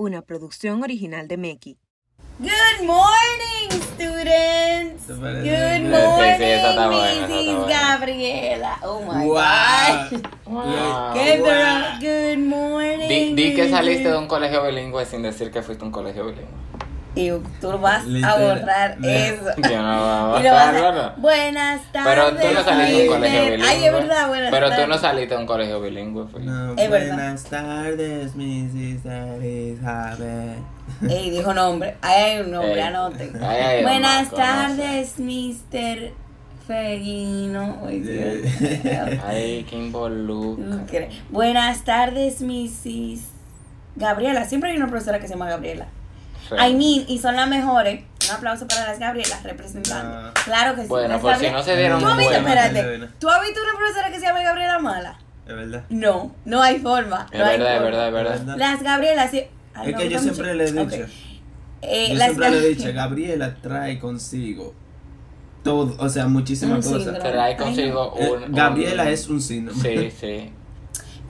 una producción original de Meki. Good morning, students. ¿Te Good parece? Sí, sí, morning, Mrs. Gabriela. Oh my Wow. God. Wow. Qué Wow. dra- Good morning. Di, di que saliste de un colegio bilingüe sin decir que fuiste a un colegio bilingüe. Y tú vas a borrar eso. Yo no voy a vas a- borrarlo. Buenas tardes. Pero tú no saliste de un colegio bilingüe. Ay, es verdad, buenas Pero tú no saliste de un colegio bilingüe. fue. No, Es verdad. buenas tardes, Mrs. Elizabeth. Ey, dijo nombre. Ahí hay un nombre, Ey. anoten. Buenas marco, tardes, Mr. Ferguino. Ay, Dios mío. Ay, qué involucra. Buenas tardes, Mrs. Gabriela. Siempre hay una profesora que se llama Gabriela. Sí. I mean, y son las mejores. Un aplauso para las Gabrielas representando. Claro que sí. Bueno, Las por si no se dieron ¿Tú has visto, cuenta. espérate, ¿tú has visto una profesora que se llama Gabriela Mala? Es verdad. No, no hay forma. Es no hay verdad, es verdad, es verdad. ¿Verdad? Las Gabrielas, sí. Ay, Es me que yo gusta siempre mucho. le he dicho. Eh, Yo las siempre le he dicho, Gabriela trae consigo todo, o sea, muchísimas Un cosas. síndrome. Trae Ay, no. consigo Eh, un. Gabriela un- es un síndrome. Sí, sí.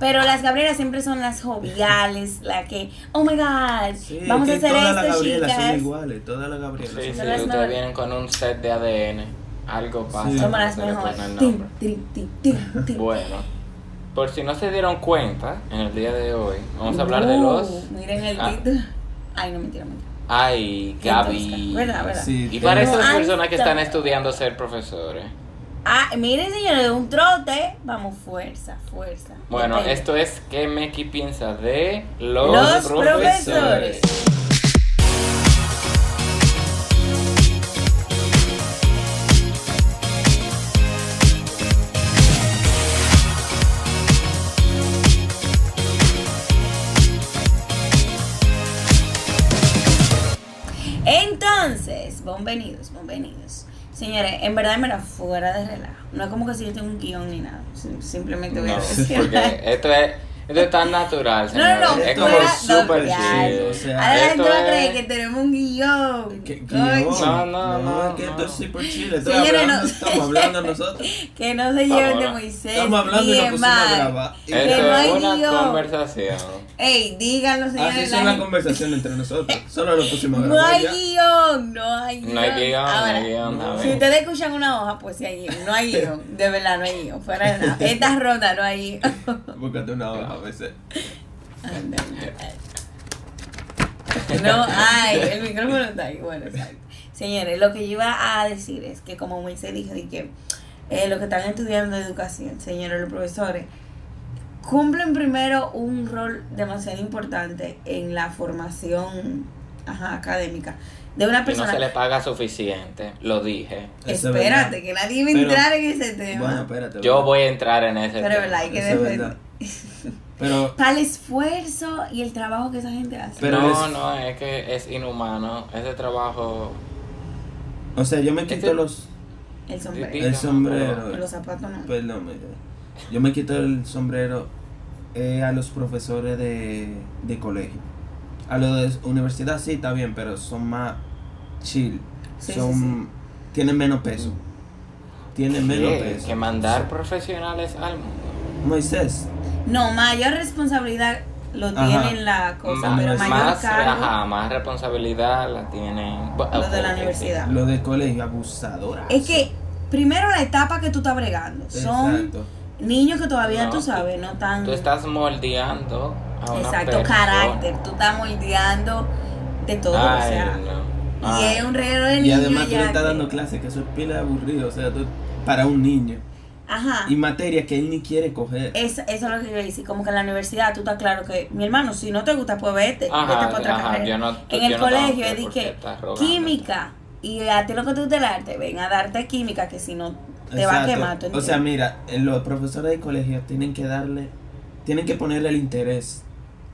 Pero las Gabrielas siempre son las joviales, la que, oh my god, Sí, vamos a hacer todas las esto, Gabrielas son chicas. iguales, todas las Gabrielas Sí, son sí, Son las iguales. ustedes vienen con un set de ADN. Algo pasa. Sí. Somos las mejores. Bueno, por si no se dieron cuenta, en el día de hoy vamos a hablar de los. Miren el Ah. título. Ay, no, mentira, mentira. Ay, Gaby. ¿Verdad, verdad? Sí, Y para esas personas que están estudiando ser profesores. Ah, miren, señores, de un trote. Vamos, fuerza, fuerza. Bueno, esto es qué Meki piensa de los, Los profesores. profesores. Entonces, bienvenidos, bienvenidos. Señores, en verdad me la fuera de relajo. No es como que si yo tengo un guion ni nada. Sim- Simplemente voy a decir. porque esto es, esto es tan natural, No, no, no. Es como súper chill. o sea, Ahora la gente va a creer que tenemos un guion. ¿Qué- Coño. guion? No, no, no, que no. esto es hablando, no- Estamos hablando nosotros. Que no se lleven de. Moisés. Estamos hablando y nos de pusimos a grabar. Esto no hay es una guion. conversación. Ey, díganlo, señores. Así es la una conversación entre nosotros. Solo lo pusimos a No grabar. hay ya. guion, no hay guion. No hay guion, no hay guion. no. Si ustedes escuchan una hoja, pues sí hay guion. No hay guion. De verdad, no hay guion. Fuera de nada. Esta ronda no hay guion. Búscate una hoja a veces. No hay. El micrófono está ahí. Bueno, exacto. Señores, lo que yo iba a decir es que, como Moisés dijo, de que eh, los que están estudiando educación, señores, los profesores, cumplen primero un rol demasiado importante en la formación ajá, académica de una Y no persona. se le paga suficiente, lo dije. Eso es Espérate, verdad. que nadie va a Pero- entrar en ese tema. Bueno, espérate. Yo bueno. voy a entrar en ese Pero es tema. verdad, hay que defender. Pero, Para el esfuerzo y el trabajo que esa gente hace. Pero no, es- no, es que es inhumano. Ese trabajo. o sea, yo me quito Este- los. el sombrero. El no, sombrero. pero- Los zapatos no. Perdón, yo me quito el sombrero eh, a los profesores de, de colegio. A los de universidad sí está bien, pero son más chill. Sí, son, sí, sí. Tienen menos peso. Tienen menos peso. Que mandar profesionales al mundo. Moisés, No, mayor responsabilidad lo Ajá. tiene la cosa, Más- pero mayor más, cargo ajá, más responsabilidad la tienen. lo de la universidad. lo de colegio, abusadora. Es que primero la etapa que tú estás bregando son Exacto. niños que todavía No, tú sabes, no tan Tú estás moldeando a una exacto persona. carácter, tú estás moldeando de todo, o sea, no. y es un reguero de Y niños además tú le estás dando clases, que eso es pila de aburrido, o sea, tú- para un niño. Ajá. Y materias que él ni quiere coger. Es, eso es lo que yo decir, como que en la universidad tú estás claro que, mi hermano, si no te gusta, pues vete, Ajá, vete para otra ajá, carrera. yo no- en yo el no colegio que es de porque que estás rogando. química, y a ti lo que te gusta el arte, ven a darte química, que si no te va a quemar. ¿tú O sea, mira, los profesores de colegio tienen que darle, tienen que ponerle el interés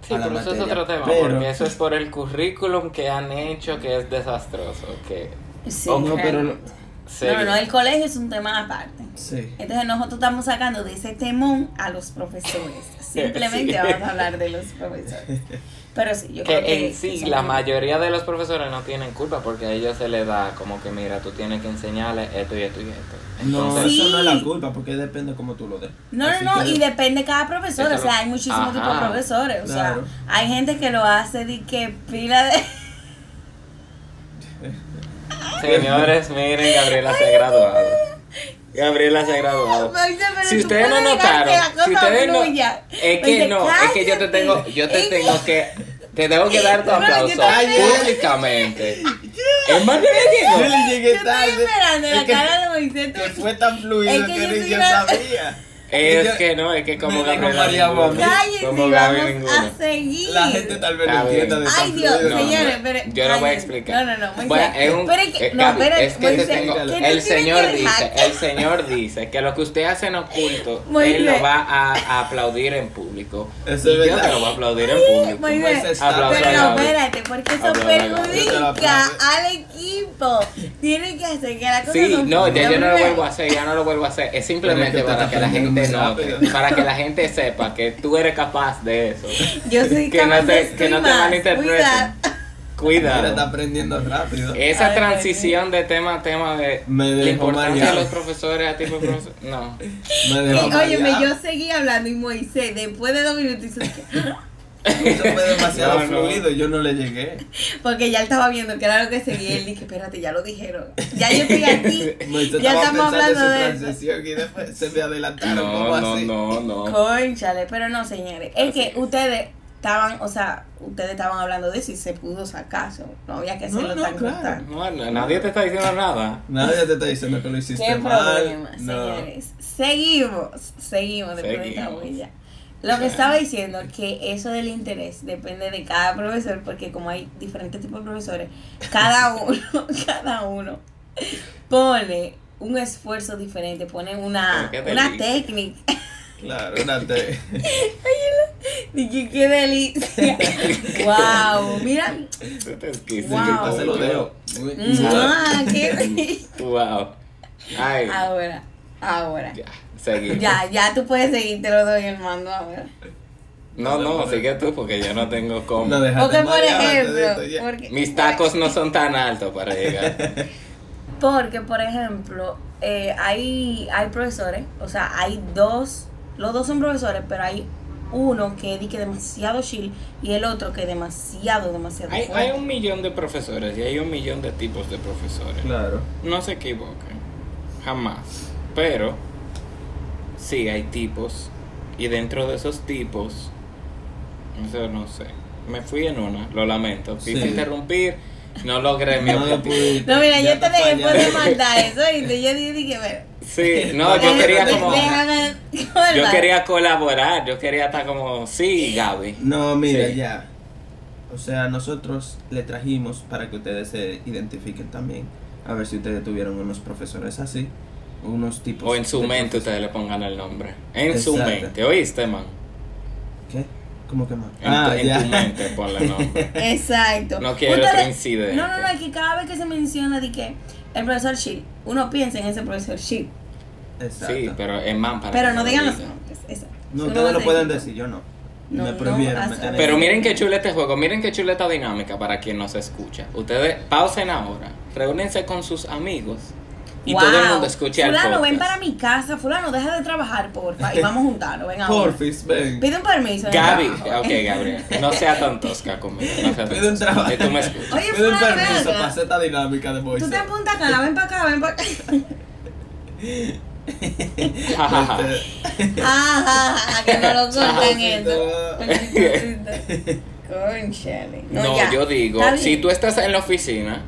Sí, a la pero eso es otro tema, Pero- porque eso es por el currículum que han hecho que es desastroso. Que Sí, no, pero Sí. No, no, no, el colegio es un tema aparte. Sí. Entonces nosotros estamos sacando de ese temón a los profesores. Simplemente Sí. vamos a hablar de los profesores. Pero sí, yo creo Que que... en sí, que la mayoría de los profesores no tienen culpa porque a ellos se les da como que, mira, tú tienes que enseñarle esto y esto y esto. No, Entonces, eso no es la culpa, porque depende cómo tú lo des. No, Así no, no, que- y depende de cada profesor, Eso o sea, lo- hay muchísimos tipos de profesores, o Claro. sea, hay gente que lo hace de que pila de... Señores, miren, Gabriela se ha graduado. Gabriela se ha graduado. Si ustedes no notaron, que la si cosa ustedes no, fluya. es que no, es que yo te tengo, yo te tengo que, te tengo que dar tu aplauso públicamente. Es más que Yo le le llegué Yo estoy tarde. esperando Es la cara de Moisés. Que fue tan fluido Es que, ni yo sabía. Es Yo- que no, es que como. Cállense, Como ninguno. a seguir. La gente tal vez no Está bien. entienda de Ay, Dios, señores, pero. Yo lo voy a explicar. No, no, no. Bueno, es un, Pero es que, eh, no, es que te tengo- el señor que dejar- dice, el señor dice que lo que usted hace en oculto, Moisés. él lo va a, a aplaudir en público. Eso y es yo verdad. te lo voy a aplaudir en público. Moisés está- Aplauso Pero no, espérate, porque eso. Yo perjudica al equipo. Tiene que hacer que la cosa Sí, no, ya yo no lo vuelvo a hacer, ya no lo vuelvo a hacer. Es simplemente para que la estás gente note, para que la gente sepa que tú eres capaz de eso. Yo soy que capaz no te- de que no te malinterpreten. Cuidado. está aprendiendo rápido. Esa Ay, transición de tema a tema de Me la importancia de los profesores a tipo profesor. No. Me dejó Y, óyeme, yo seguí hablando y Moisés, después de dos minutos, hizo que- Eso fue demasiado No, no. fluido, yo no le llegué. porque ya él estaba viendo que era lo que seguía. Él dije, espérate, ya lo dijeron. Ya yo estoy aquí. Moisés ya estamos hablando de su eso. transición y después se me adelantaron No, como no, así. no, no. Conchale, pero no, señores. Es que ustedes estaban, o sea, ustedes estaban hablando de eso y se pudo sacar. No había que hacerlo No, no, tan claro. No, no, nadie te está diciendo nada. Nadie te está diciendo que lo hiciste ¿Qué mal. problema, no. señores? Seguimos, seguimos después de esta Seguimos. Lo que estaba diciendo que eso del interés depende de cada profesor, porque como hay diferentes tipos de profesores, cada uno, cada uno pone un esfuerzo diferente, pone una, una delicia. técnica. Claro, una te... Dije, qué delicia. wow, mira. Wow. se lo dejo. ¡Mua! qué. Wow. Ay. Ahora, ahora. Ya, seguimos. Ya, ya tú puedes seguir, te lo doy el mando ahora. No, no, sigue tú porque yo no tengo cómo. No Porque, por ejemplo, esto, ya. porque, Mis tacos no son tan altos para llegar. porque, por ejemplo, eh, hay, hay profesores, o sea, hay dos, los dos son profesores, pero hay uno que di que demasiado chill y el otro que demasiado, demasiado Hay, fuerte. hay un millón de profesores y hay un millón de tipos de profesores. Claro. No se equivoquen. Jamás. Pero, sí, hay tipos. Y dentro de esos tipos, eso no sé. Me fui en una, lo lamento. Quise Sí. interrumpir, no logré mi objetivo. No, mira, yo te dejé poder mandar eso y yo dije, bueno, Sí, no, yo quería como. déjame, Yo quería colaborar, yo quería estar como, sí, Gaby. No, mira, Sí. ya. O sea, nosotros le trajimos para que ustedes se identifiquen también. A ver si ustedes tuvieron unos profesores así. Unos tipos. O en su mente ustedes le pongan el nombre. En su mente, ¿oíste, man? ¿Qué? ¿Cómo que más? En, tu- en tu mente ponle el nombre. Exacto. No quiero Ustedes- otro incidente. No, no, no, es que cada vez que se menciona de que el profesor Shield, uno piensa en ese profesor Shield. Exacto. Sí, pero es man para Pero no digan los nombres. No, ustedes lo pueden decir- yo no. No, Me prohibieron Pero miren qué chulo este juego, miren qué chula esta dinámica para quien nos escucha. Ustedes pausen ahora, reúnense con sus amigos y Wow. todo el mundo escuche al Fulano, ven para mi casa. Fulano, deja de trabajar, porfa. Y vamos a juntarnos. Ven ahora. Porfis, ven. Pide un permiso. Gaby, ok Gabriel, no sea tan tosca conmigo, no sea Pide un trabajo. Y tú me escuchas. Oye, Pido un permiso para hacer esta dinámica de voice. Tú te apuntas acá, ven para acá, ven para acá. Ja. Ajá, que no lo corten esto. Conchale. No, ya. yo digo, si tú estás en la oficina,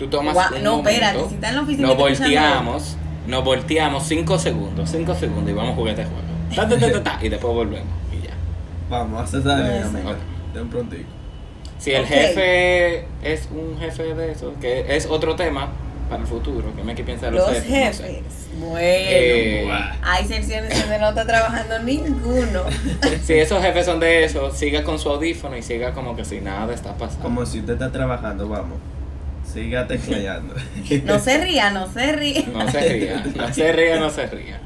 tú tomas Gua- un no, momento, espérate, si estás en la oficina nos volteamos, nos volteamos 5 segundos, 5 segundos y vamos a jugar este juego. Ta, ta, ta, ta, ta, y después volvemos y ya. Vamos a hacer esa Puede dinámica. ser. De un prontico. Si el jefe es un jefe de eso, que es otro tema para el futuro, que me que piensa Los no sé. jefes. Bueno. Eh, Hay secciones donde no está trabajando ninguno. si esos jefes son de eso, siga con su audífono y siga como que si nada está pasando. Como si usted está trabajando, vamos. Siga tecleando. No se ría, no se ría. No se ría, no se ría, no se ría.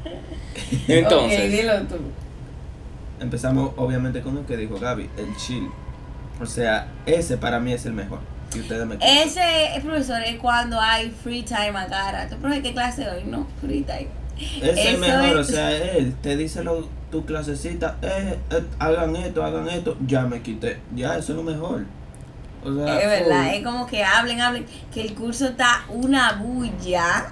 Entonces, Ok, dilo tú. Empezamos obviamente con el que dijo Gaby, el chill. O sea, ese para mí es el mejor. Y ustedes me Ese profesor es cuando hay free time a cada rato. Profe, ¿qué clase hoy? No, free time. Ese es mejor, o sea, él te dice lo, tu clasecita, eh, eh, hagan esto, hagan esto, ya me quité, ya, eso es lo mejor. O sea, Es verdad, es como que hablen, hablen, que el curso está una bulla.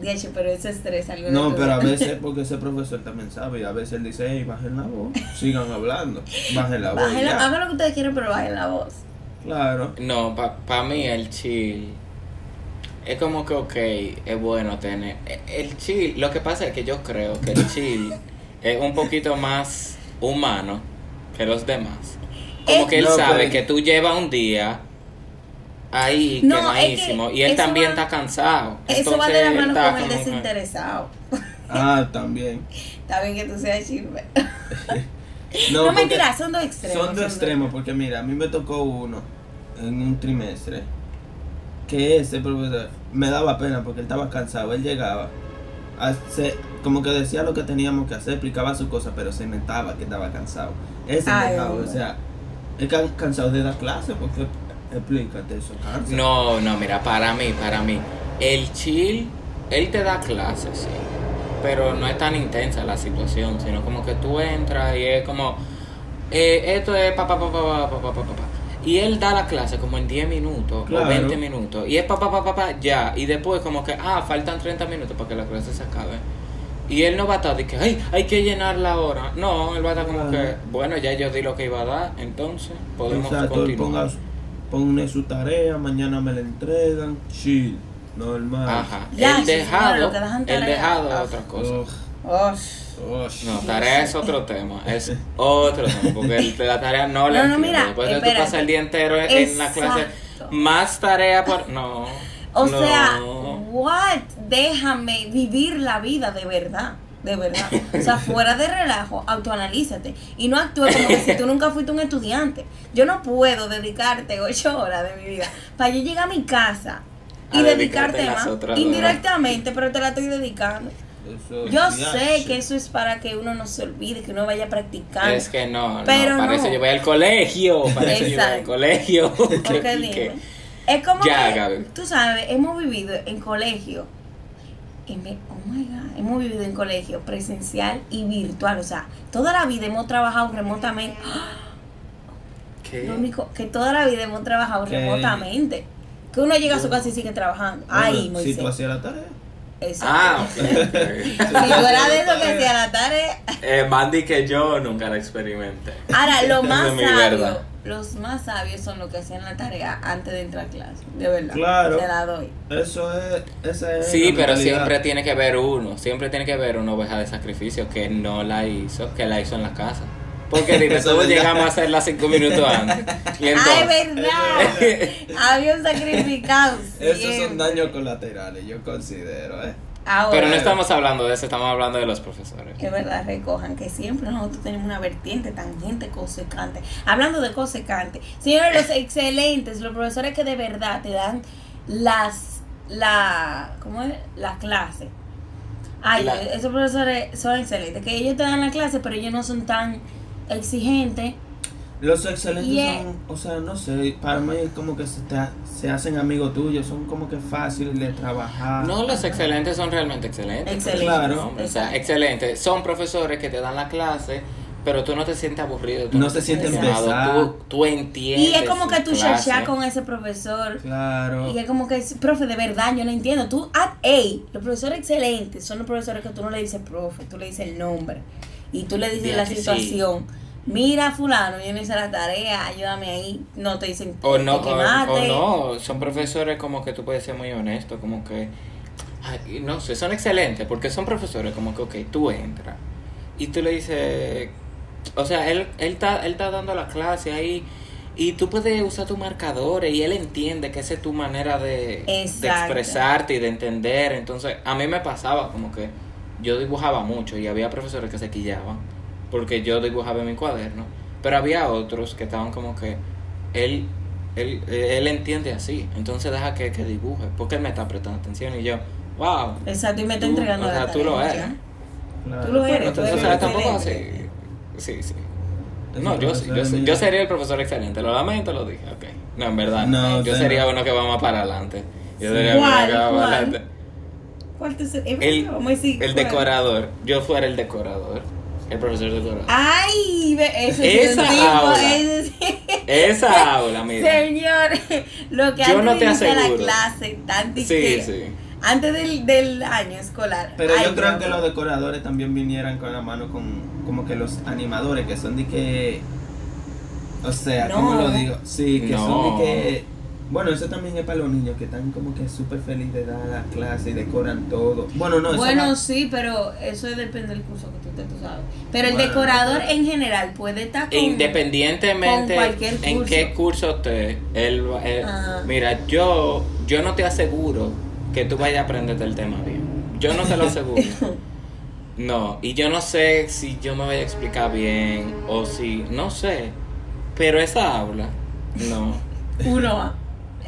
De hecho, pero eso estresa. algunos No, pero a veces, porque ese profesor también sabe, y a veces él dice, hey, bajen la voz, sigan hablando, bajen la voz. Bajen la- ya. hagan lo que ustedes quieran, pero bajen la voz. Claro. no, para mí el chill es como que, ok, es bueno tener. e- El chill, lo que pasa es que yo creo que el chill es un poquito más humano que los demás. Como que él No, sabe pero- que tú llevas un día ahí No, quemadísimo es que y él también va- está cansado. Eso va de Entonces, la mano está con el desinteresado. Ah, también. Está bien que tú seas chisme. No, No, mentira, son dos extremos. Son dos extremos, porque mira, a mí me tocó uno en un trimestre, que ese profesor me daba pena porque él estaba cansado, él llegaba, hace, como que decía lo que teníamos que hacer, explicaba su cosa, pero se inventaba que estaba cansado. Ese Ay, dejaba, o sea, es que cansado de dar clases, porque explícate eso. No, no, mira, para mí, para mí. El chill, él te da clases, sí. Pero no es tan intensa la situación, sino como que tú entras y es como, eh, esto es papá, papá, papá, papá, papá. Pa, pa. Y él da la clase como en 10 minutos claro. o 20 minutos. Y es papá, papá, papá, pa, ya. Y después como que, ah, faltan 30 minutos para que la clase se acabe. Y él no va a estar de que, ay, hay que llenar la hora. No, él va a estar como Claro. que, bueno, ya yo di lo que iba a dar, entonces podemos Exacto, él continuar. ponga, pone su tarea, mañana me la entregan, chill, normal. Ajá. Ya, el dejado, el dejado es otra cosa. Ugh, Oh, ugh. No, tarea es otro tema, es otro tema, porque el de la tarea no la No, no, mira, Después de tú pasas el día entero en la clase, más tarea por... No, O no. sea, what? Déjame vivir la vida de verdad. De verdad. O sea, fuera de relajo, autoanalízate. Y no actúes como que si tú nunca fuiste un estudiante. Yo no puedo dedicarte ocho horas de mi vida para yo llegar a mi casa y A dedicarte más. Indirectamente, pero te la estoy dedicando. Eso, Yo ya, sé sí. que eso es para que uno no se olvide, que uno vaya practicando. Es que no, Pero no, para no. eso yo voy al colegio, para eso yo voy al colegio. Que- dime. que- Es como Ya, que, Gaby. tú sabes, hemos vivido en colegio, en oh my God, hemos vivido en colegio presencial y virtual, o sea, toda la vida hemos trabajado remotamente, ¿Qué? lo único que toda la vida hemos trabajado remotamente, que uno llega a su casa y sigue trabajando, Bueno, ay, si tú Moisés, hacías la tarea. Exacto. Ah, ok, ok. si tú eras de eso que hacía la tarea, eh, Mandy que yo nunca la experimenté. ahora lo más sabio. Los más sabios son los que hacían la tarea antes de entrar a clase, de verdad, Claro. te la doy. Eso es. Esa es Sí, la pero siempre tiene que haber uno, siempre tiene que haber una oveja de sacrificio que no la hizo, que la hizo en la casa. Porque dime, todos llegamos a hacerla cinco minutos antes. Y Ay, entonces, verdad. Había un sacrificado. Esos son daños colaterales, yo considero, ¿eh? Ahora, pero no estamos hablando de eso, estamos hablando de los profesores. Es verdad, recojan que siempre nosotros tenemos una vertiente tangente, cosecante. Hablando de cosecante, señores, los excelentes, los profesores que de verdad te dan las, la, ¿cómo es? La clase. Ay, La- esos profesores son excelentes, que ellos te dan la clase, pero ellos no son tan exigentes. Los excelentes Y es- son, o sea, no sé, para mí es como que se, te se hacen amigos tuyos, son como que fáciles de trabajar. No, los excelentes son realmente excelentes. Excelentes, Claro. Hombre, o sea, excelentes. Son profesores que te dan la clase, pero tú no te sientes aburrido. tú No se te sienten sientes pesados. Tú, tú entiendes. Y es como que tú chachas con ese profesor. Claro. Y es como que, profe, de verdad, yo no entiendo. Tú, ah, ey, los profesores excelentes son los profesores que tú no le dices profe, tú le dices el nombre. Y tú le dices la que sí. Mira, fulano, yo no hice la tarea, ayúdame ahí. No te dicen O no, o, no, son profesores como que tú puedes ser muy honesto, como que, ay, no sé, son excelentes, porque son profesores como que, ok, tú entras y tú le dices, o sea, él, él, está, él está dando la clase ahí y tú puedes usar tus marcadores y él entiende que esa es tu manera de, de expresarte y de entender, entonces a mí me pasaba como que yo dibujaba mucho y había profesores que se quillaban porque yo dibujaba en mi cuaderno, pero había otros que estaban como que él él, él entiende así, entonces deja que, que dibuje, porque él me está prestando atención y yo, wow. Exacto, y me está tú- entregando o sea, la tú lo eres. ¿ya? Claro. Tú lo eres, Bueno, tú o eres sea, tampoco así. Sí, sí. No, yo, yo, yo sería el profesor excelente, lo lamento, lo dije, ok. No, en verdad, No, yo sería no. uno que va más para adelante. Yo sería uno que va para ¿Cuál? adelante. ¿Cuál te El, el decorador, yo fuera el decorador, el profesor decorador. Ay, ve, ese es Esa tipo, aula. ese sí. Esa aula, mira. Señor, lo que Yo antes no de te iniciar la aseguro. clase, tanto Sí, que- sí. antes del, del año escolar. Pero Ay, yo creo que los decoradores también vinieran con la mano con como que los animadores que son de que o sea, ¿cómo No. lo digo? Sí, que No. son de que bueno, eso también es para los niños que están como que súper felices de dar la clase y decoran todo. Bueno, no, eso Bueno, va- sí, pero eso depende del curso que tú te tú sabes. Pero el Bueno, decorador pero- en general puede estar con... Independientemente con cualquier en curso. qué curso esté, él, va- él- Ah. mira, yo, yo no te aseguro que tú vayas a aprenderte el tema bien. Yo no te lo aseguro. No, y yo no sé si yo me voy a explicar bien o si, no sé. Pero esa aula, no. Uno A.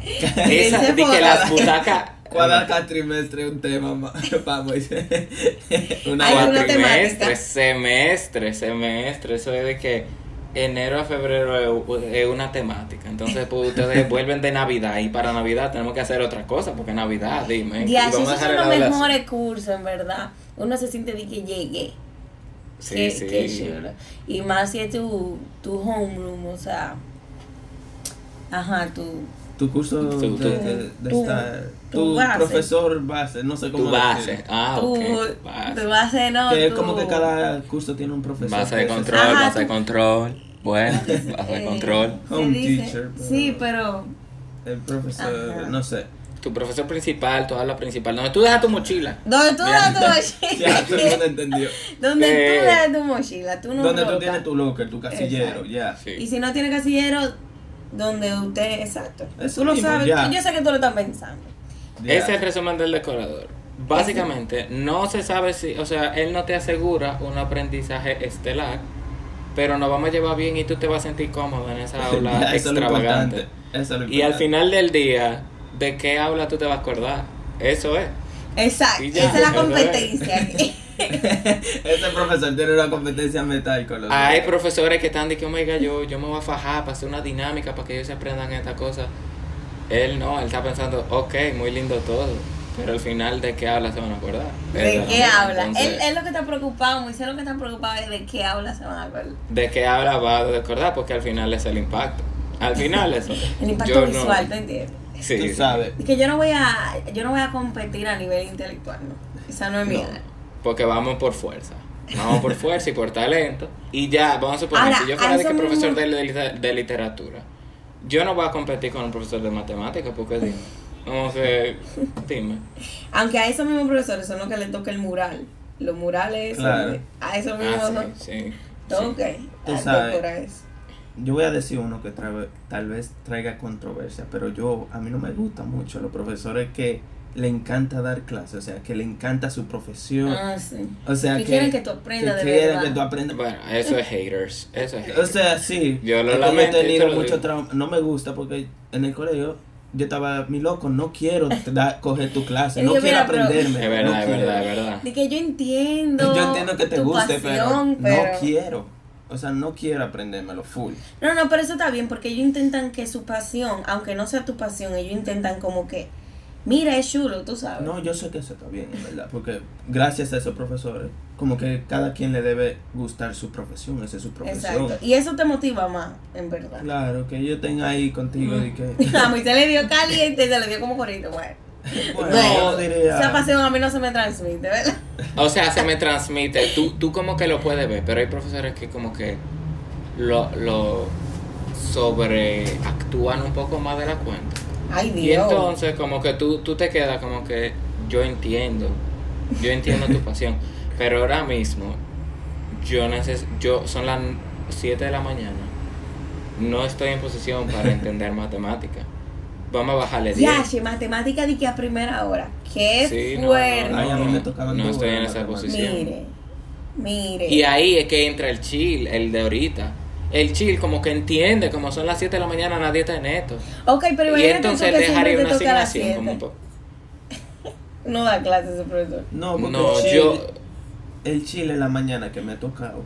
Esa, de que las butacas. cada, cada trimestre un tema. Vamos, una Hay una cuatrimestre, semestre, semestre, eso es de que enero a febrero es- una temática. Entonces, pues ustedes vuelven de Navidad y para Navidad tenemos que hacer otra cosa porque Navidad, dime. y Ya, esos son los mejores cursos, en verdad. Uno se siente de que llegué. Sí, qué, sí. Y más si es tu, tu homeroom, o sea. Ajá, tu. Tu curso Tu- de, tu- de- de tu- estar tu tu base. profesor base, no sé cómo Tu base. Ah, tu, ok. Base. tu base, no. que es como que cada curso tiene un profesor. Base de control, Ajá, base de control. Bueno, base de Eh, control. Home dice- teacher, pero- Sí, pero. El profesor, Ajá. no sé. Tu profesor principal, tu aula principal. Donde tú dejas tu mochila. ¿Dónde tú das tu mochila? ya todo el mundo entendió. Donde Eh. tú das tu mochila, tú no Donde tú tienes tu locker, tu casillero, ya. Sí. Y si no tiene casillero, donde usted, exacto. Eso tú lo mismo, sabes, ya. yo sé que tú lo estás pensando. ya. Ese es el resumen del decorador. Básicamente, no se sabe si, o sea, él no te asegura un aprendizaje estelar, pero nos vamos a llevar bien y tú te vas a sentir cómodo en esa aula Ya, eso es lo extravagante. importante. Eso es lo Y al final del día, ¿de qué aula tú te vas a acordar? Eso es. Exacto, esa es la competencia. Ese profesor tiene una competencia metal con los Hay profesores que están de que, oiga, yo, yo me voy a fajar para hacer una dinámica para que ellos se aprendan esta cosa. Él no, él está pensando, ok, muy lindo todo, pero al final, ¿de qué habla se van a acordar? ¿De Eso, qué habla? entonces, Él, él lo que está preocupado, Moisés lo que está preocupado es de qué habla se van a acordar. ¿De qué habla va a recordar? Porque al final es el impacto. Al final eso. El impacto Yo no- visual, ¿te entiendes? Sí, Tú sí. sabes. Es que yo no voy a, yo no voy a competir a nivel intelectual, no. Esa no es mi No, porque vamos por fuerza. Vamos por fuerza y por talento. Y ya, vamos a suponer, Ahora, si yo a fuera de que profesor de, de literatura, yo no voy a competir con un profesor de matemáticas, porque dime. Como que, dime. Aunque a esos mismos profesores son los que le toca el mural. Los murales, Claro. eh, a esos mismos Ah, son- sí, sí. toca. Tú a sabes. Yo voy a decir uno que trae- tal vez traiga controversia, pero yo, a mí no me gusta mucho los profesores que le encanta dar clases, o sea, que le encanta su profesión. Ah, sí. o sea, que que, quieren que tú aprendas que de quieren verdad. que tú aprendas. Bueno, eso es haters. Eso es O haters. sea, sí. Yo lo lamento, he tenido lo mucho trauma. No me gusta porque en el colegio yo estaba, mi loco, no quiero da- coger tu clase, no dije, quiero mira, pero- aprenderme. es verdad, no es verdad, es verdad. De que yo entiendo. Yo entiendo que te guste, pasión, pero, no quiero. O sea, no quiero aprendérmelo full. No, no, pero eso está bien porque ellos intentan que su pasión, aunque no sea tu pasión, ellos intentan como que, mira, es chulo, tú sabes. No, yo sé que eso está bien, en verdad, porque gracias a esos profesores, como que cada quien le debe gustar su profesión, esa es su profesión. Exacto. Y eso te motiva más, en verdad. Claro, que yo tenga ahí contigo y que... A mí se le dio caliente, se le dio como corito, bueno. Bueno, No, diría... Esa pasión a mí no se me transmite, ¿verdad? O sea, se me transmite. Tú, tú como que lo puedes ver, pero hay profesores que como que lo, lo sobreactúan un poco más de la cuenta. Ay, Y Dios. entonces como que tú, tú te quedas como que yo entiendo, yo entiendo tu pasión, pero ahora mismo yo neces yo son las 7 de la mañana, no estoy en posición para entender matemática. Vamos a bajarle 10. Ya, che, matemática de que a primera hora. Qué Sí, no, fuerte. no, no, no dos estoy en esa posición. Mire, mire. Y ahí es que entra el chill, el de ahorita. el chill como que entiende, como son las 7 de la mañana, nadie está en esto. Ok, pero Y entonces tú que dejaría una asignación como... 7. pa- No da clases ese profesor. No, porque No, el, chile, yo... el chile en la mañana que me ha tocado,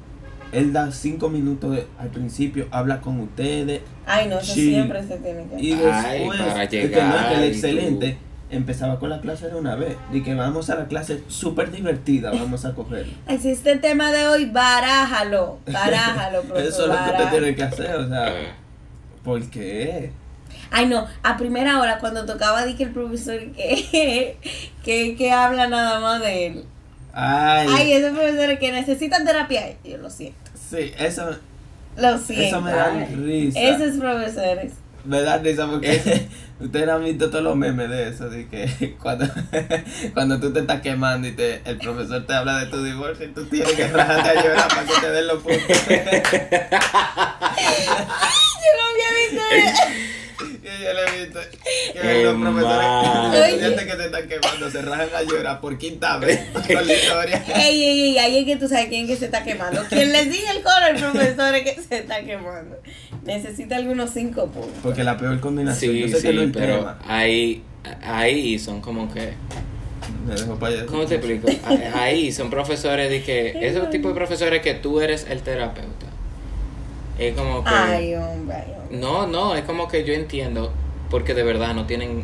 él da cinco minutos de- al principio, habla con ustedes Ay, no, eso siempre se tiene que y Ay, después, para de que no, que el excelente empezaba con la clase de una vez. Y que vamos a la clase súper divertida, vamos a cogerla. Existe el tema de hoy, barájalo, barájalo, profesor. Eso es lo que usted tiene que hacer, o sea, ¿por qué? Ay, no, a primera hora cuando tocaba di que el profesor que, que, que habla nada más de él. Ay, Ay, esos profesores que necesitan terapia, yo lo siento. sí, eso, Lo siento. eso me da ay. risa. Esos profesores. Me da risa porque ustedes han visto todos los memes de eso, de que cuando, cuando tú te estás quemando y te, el profesor te habla de tu divorcio y tú tienes que rajarte a llorar para que te den los puntos. Yo no había visto eso. Y yo le he visto que los profesores, estudiantes que se están quemando se rajan a llorar por quinta vez con la historia. Ey, ey, ey, ahí es que tú sabes quién que se está quemando. Quien les diga el coro, el profesor es que se está quemando. Necesita algunos cinco puntos. Porque la peor combinación, Sí, yo sé que sí, es el pero ahí, ahí son como que... Me dejo para allá. ¿Cómo te explico? Ahí son profesores de que... Esos tipos de profesores que tú eres el terapeuta. Es como que... Ay, hombre, ay, hombre. No, no, es como que yo entiendo porque de verdad no tienen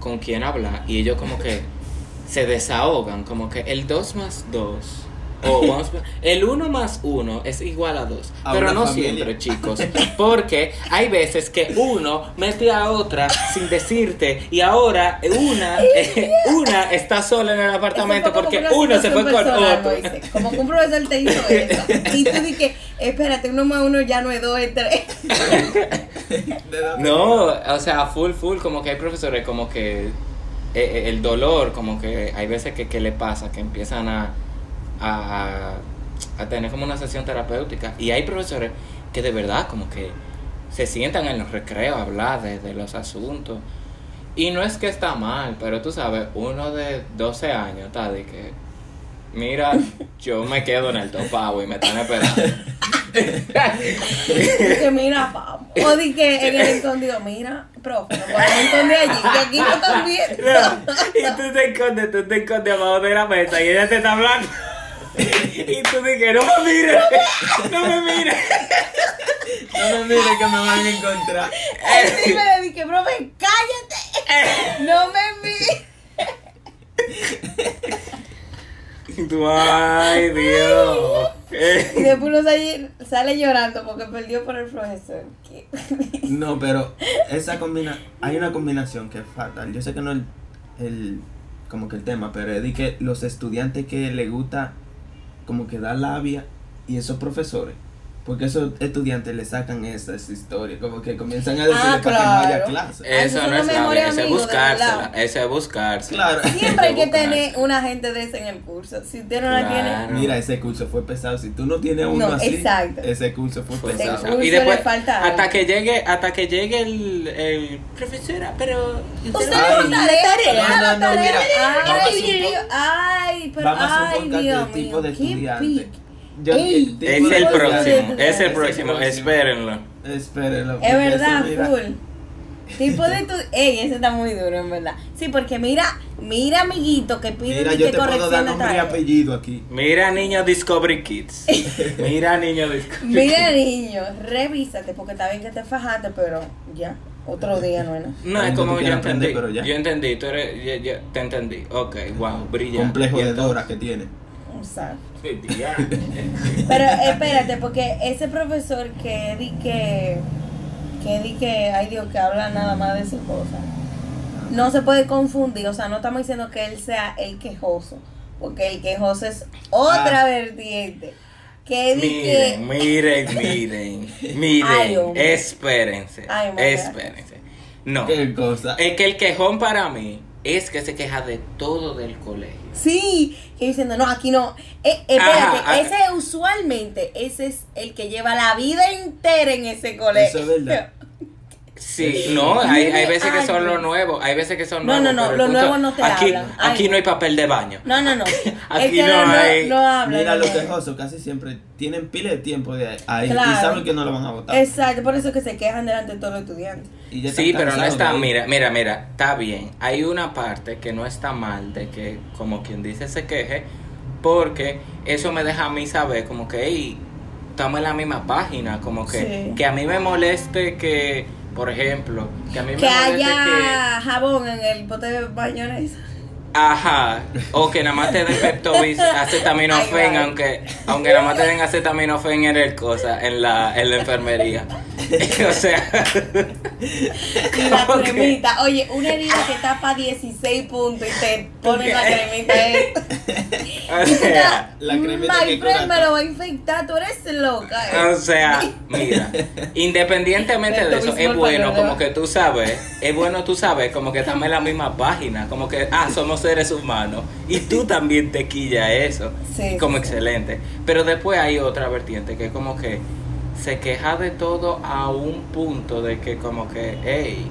con quién hablar y ellos como que se desahogan, como que el 2 más 2 o vamos a- el 1 más 1 es igual a 2, A pero no familia. siempre, chicos, porque hay veces que uno mete a otra sin decirte y ahora una eh, una está sola en el apartamento porque uno se fue con otro. Como que un profesor te hizo eso. Y tú dices, espérate, uno más uno ya no es dos, es tres. No, o sea, full, full, como que hay profesores como que eh, eh, el dolor, como que hay veces que, que le pasa, que empiezan a, a, a tener como una sesión terapéutica. Y hay profesores que de verdad como que se sientan en los recreos a hablar de, de los asuntos. Y no es que está mal, pero tú sabes, uno de 12 años está de que, mira, yo me quedo en el topado y me están esperando. que mira, vamos. O di que en el escondido, mira, profe, no allí, que aquí no están viendo. No, y tú te escondes, tú te escondes abajo de la mesa y ella te está hablando. Y tú dices, no me mires, no me mires. No me mire que me van a encontrar. Así me dije, profe, cállate. No me mires. Y tú, ay, Dios. Y después uno sale, sale llorando porque perdió por el profesor. ¿Qué? No, pero esa combina hay una combinación que es fatal. Yo sé que no es el, el- como que el tema, pero es de que los estudiantes que le gusta como que da labia y esos profesores, porque esos estudiantes le sacan esas historias, como que comienzan a decirle Ah, para que no haya claro. clase. Ay, Eso no es labia, ese es buscársela, ese es buscársela. Claro. Siempre hay que Buscarse. tener una gente de ese en el curso. Si usted no la tiene, Claro. Mira, ese curso fue pesado. Si tú no tienes uno No, así, exacto. ese curso fue pesado. curso Y después, hasta que llegue, hasta que llegue el, el profesora, pero Usted falta tarea, no, la no, mira, Ay, ay, pero Dios mío, qué. Yo- Ey, es el próximo, es el Es el próximo, espérenlo. Espérenlo. Es verdad, full. Tipo de tu... Ey, ese está muy duro, en verdad. Sí, porque mira, mira, amiguito, que pide Mira, yo que te puedo dar nombre y apellido aquí. Mira, niño Discovery Kids. Mira, niño Discovery Mira, niño, revísate, porque está bien que te fajaste, pero ya, otro día no es. No, es como yo aprender, entendí. pero ya. Yo entendí, tú eres, yo, yo- te entendí. Ok, wow, brillante. Complejo de Dora que tiene. Brillante. Pero espérate, porque ese profesor que di que, que di que, ay Dios, que habla nada más de sus cosas, no se puede confundir, o sea, no estamos diciendo que él sea el quejoso, porque el quejoso es otra Ah. vertiente. Que di Miren, que, miren, miren, miren, Ay, espérense, Ay, espérense. No, Qué cosa. es que el quejón para mí es que se queja de todo del colegio. Sí, que diciendo, no, aquí no, eh, espérate, Ajá, ajá. ese usualmente, ese es el que lleva la vida entera en ese colegio. Eso es verdad. Sí, no, hay, hay veces que son algo. los nuevos, hay veces que son No, nuevos. no, no, el los punto- nuevos no te aquí, hablan. Ay, Aquí no hay papel de baño. No, no, no. Aquí es que no no, hay- no, habla. Mira no lo habla. quejoso, casi siempre tienen pila de tiempo de ahí Claro. y saben que no lo van a votar. Exacto, por eso que se quejan delante de todos los estudiantes. Y ya Sí, pero no cansados está, de- mira, mira, mira, está bien. Hay una parte que no está mal de que, como quien dice, se queje, porque eso me deja a mí saber como que, hey, estamos en la misma página, como que, Sí. que a mí me moleste que, por ejemplo, que a mí me Que haya jabón en el bote de mayonesa. ajá, o que nada más te den Pepto-Bis, acetaminofén, aunque, aunque nada más te den acetaminofén en el cosa, en la, en la enfermería. o sea, Y la cremita. Oye, una herida que tapa 16 puntos y te ponen la cremita. eh. o sea, La cremita My que friend me lo va a infectar, tú eres loca. eh. O sea, mira, independientemente de eso, es bueno como que tú sabes, es bueno tú sabes como que estamos en la misma página, como que, ah, somos seres humanos y tú también te quilla eso, Sí, como sí, sí. excelente. Pero después hay otra vertiente que es como que se queja de todo a un punto de que como que, hey,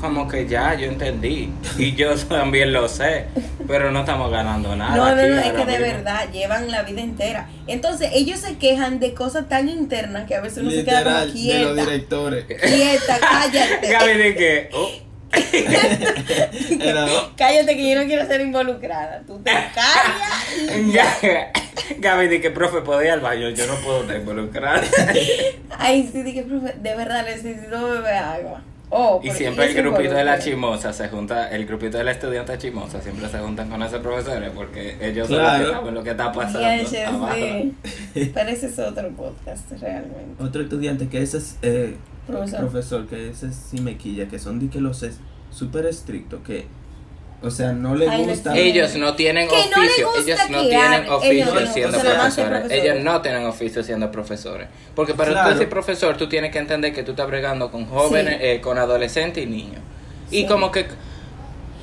como que ya yo entendí y yo también lo sé, pero no estamos ganando nada. No, no, aquí no, es que de mismo. verdad llevan la vida entera. Entonces, ellos se quejan de cosas tan internas que a veces uno se queda como Literal, de los quieta. directores. Quieta, cállate. Gaby de que, oh, Era, Cállate que yo no quiero ser involucrada. Tú te callas. y Gaby, di que profe, ¿puedo ir al baño? Yo no puedo estar involucrada. Ay, sí, dije, profe, de verdad necesito beber agua. Oh, Y siempre el grupito de la chimosa se junta, el grupito de la estudiante chimosa siempre se juntan con esos profesores porque ellos son Claro. los que saben lo que está pasando. Sí. Pero ese es otro podcast, realmente. Otro estudiante que ese es eh, Profesor. profesor, que ese sí me quilla, que son de que los es súper estrictos, que, o sea, no le Ay, gusta. Ellos no tienen Que oficio, ellos no tienen oficio ellos no, siendo profesores. Ellos no tienen oficio siendo profesores. Porque para Claro. tú ser profesor, tú tienes que entender que tú estás bregando con jóvenes, Sí. eh, con adolescentes y niños. Y como que.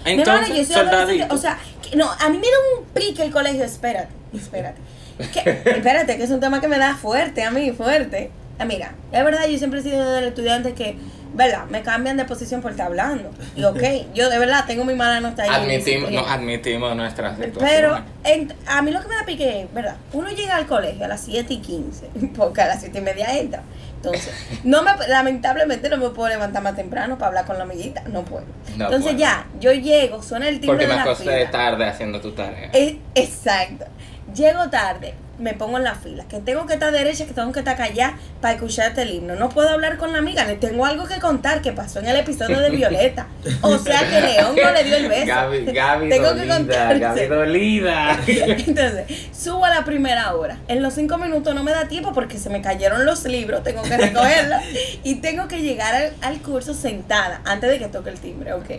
Mi hermana, yo Entonces, soldadito. O sea, que- no, a mí me da un pique el colegio. Espérate, espérate. Que- espérate, que es un tema que me da fuerte a mí, fuerte. Mira, es verdad, yo siempre he sido del estudiante que, ¿verdad? Me cambian de posición por estar hablando. Y ok, yo de verdad tengo mi mala nota ahí. admitimos, no, admitimos nuestras situaciones. Pero en- a mí lo que me da pique es, ¿verdad? Uno llega al colegio a las 7 y 15, porque a las 7 y media entra. Entonces, no me, lamentablemente no me puedo levantar más temprano para hablar con la amiguita, no puedo. No Entonces puedo. ya, yo llego, suena el timbre Porque de me la acosté fila. tarde haciendo tu tarea. Eh, exacto. Llego tarde, me pongo en la fila, que tengo que estar derecha, que tengo que estar callada para escucharte el himno. No puedo hablar con la amiga, le tengo algo que contar que pasó en el episodio de Violeta. O sea que León no le dio el beso. Gaby, Gaby tengo que dolida, contarte. Gaby dolida. Entonces, subo a la primera hora. En los cinco minutos no me da tiempo porque se me cayeron los libros, tengo que recogerlos y tengo que llegar al, al curso sentada antes de que toque el timbre, ok.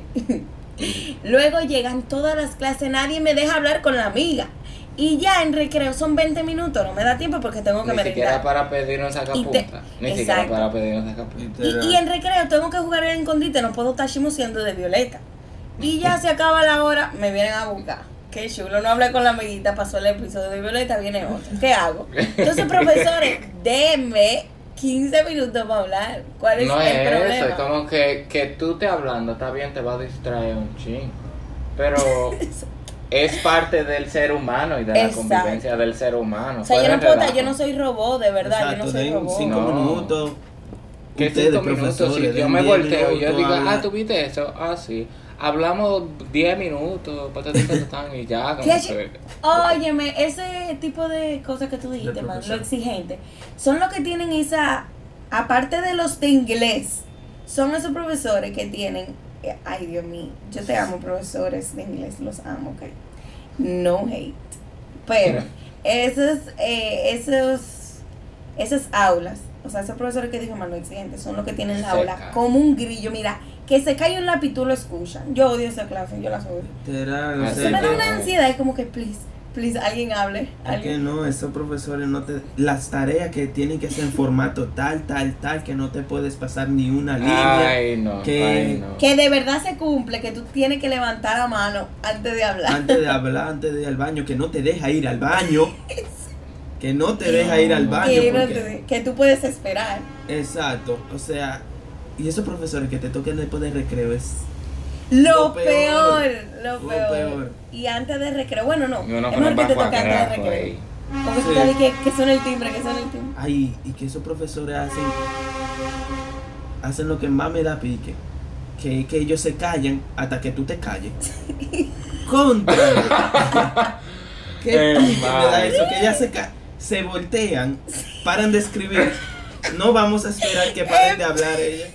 Luego llegan todas las clases, nadie me deja hablar con la amiga. Y ya en recreo son 20 minutos, no me da tiempo porque tengo que Ni siquiera para pedir un sacapunta. te- Ni siquiera para pedir un sacapunta. Y, y en recreo tengo que jugar en escondite, no puedo estar chismoseando de Violeta. Y ya se acaba la hora, me vienen a buscar. Qué chulo, no hablé con la amiguita, pasó el episodio de Violeta, viene otro. ¿Qué hago? Entonces, profesores, denme 15 minutos para hablar. ¿Cuál es No el es problema? eso, es como que, que tú te hablando, está bien, te va a distraer un ching. Pero es parte del ser humano y de la Exacto. convivencia del ser humano. O sea, yo no puedo yo no soy robot, de verdad, yo no soy den robot. cinco No. minutos. Que ustedes, cinco minutos, si yo me 10 volteo y yo digo, habla. ah, ¿tú viste eso? Ah, sí. Hablamos 10 minutos, patatín, patatán, y ya, como ¿Qué? que... Óyeme, ese tipo de cosas que tú dijiste, man, lo exigente, son los que tienen esa, aparte de los de inglés, son esos profesores que tienen, ay Dios mío, yo te amo profesores de inglés, los amo, ok, no hate, pero esos, eh, esos, esas aulas, o sea, esos profesores que dije, man, lo exigente, son los que tienen la aula como un grillo, mira, que se cae un lápiz, tú lo escuchas, yo odio esa clase, yo las odio. Literal, o Así sea, Se me da una ansiedad, es como que, please, please, alguien hable. Es que Alguien. no, esos profesores no te... Las tareas que tienen que ser en formato tal, tal, tal, que no te puedes pasar ni una línea. Ay, no, que- ay, no. Que de verdad se cumple, que tú tienes que levantar la mano antes de hablar. Antes de hablar, antes de ir al baño, que no te deja ir al baño. Que no te deja ir al baño. que, porque- que tú puedes esperar. Exacto, o sea, Y esos profesores que te tocan después del recreo es. Lo, Lo peor, peor, lo peor. peor. Y antes de recreo, bueno, no. Es mejor que te toque antes de recreo. ahí. Porque tú Sí. sabes que, que suena el timbre, que suena el timbre. Ay, y que esos profesores hacen. Hacen lo que más me da pique. Que, que ellos se callan hasta que tú te calles. Contra. Qué Eh, pique me da eso. Que ellas se, ca- se voltean, paran de escribir. No vamos a esperar que paren de hablar ellas.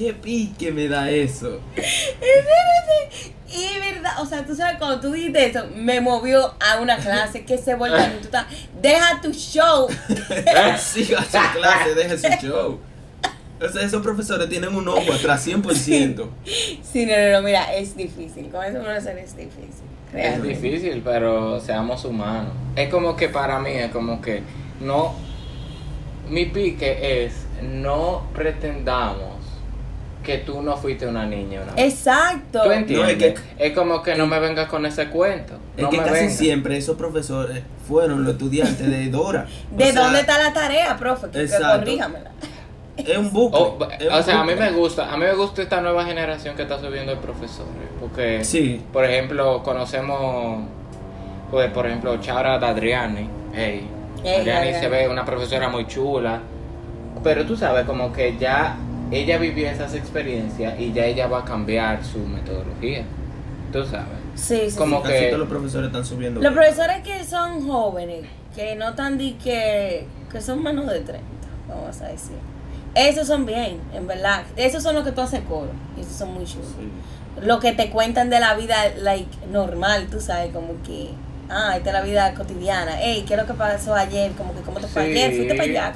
Qué pique me da eso. Espérate. Y verdad, o sea, tú sabes, cuando tú dijiste eso, me movió a una clase que se y tú estás, deja tu show. Siga su clase, deje su show. O sea, esos profesores tienen un ojo atrás 100%. Sí, no, no, no, mira, es difícil. Con eso profesor es difícil. Es difícil, pero seamos humanos. Es como que para mí es como que no. Mi pique es no pretendamos que tú no fuiste una niña una vez. Exacto. ¿Tú entiendes? No, es es, que- como que no me vengas con ese cuento. Es no que me casi vengas. siempre esos profesores fueron los estudiantes de Dora. O ¿De sea, dónde está la tarea, profe? Que, que exacto. corríjamela. Es un bucle. O, es un o sea, a mí me gusta, a mí me gusta esta nueva generación que está subiendo de profesores, porque Sí. por ejemplo, conocemos pues por ejemplo, Chara de Adriani, hey, Ey, Adriani Adriani. se ve una profesora muy chula, pero tú sabes como que ya ella vivió esas experiencias y ya ella va a cambiar su metodología. Tú sabes. Sí, sí, Como sí. Casi que- todos los profesores están subiendo. Los profesores que son jóvenes, que no tan di que, que son menos de 30, vamos a decir. Esos son bien, en verdad. Esos son los que tú haces coro. Y esos son muy chulos. Sí. Lo que te cuentan de la vida, like, normal, tú sabes, como que, ah, esta es la vida cotidiana. Ey, ¿qué es lo que pasó ayer? Como que, ¿cómo te fue Sí, ayer? ¿Fuiste para allá?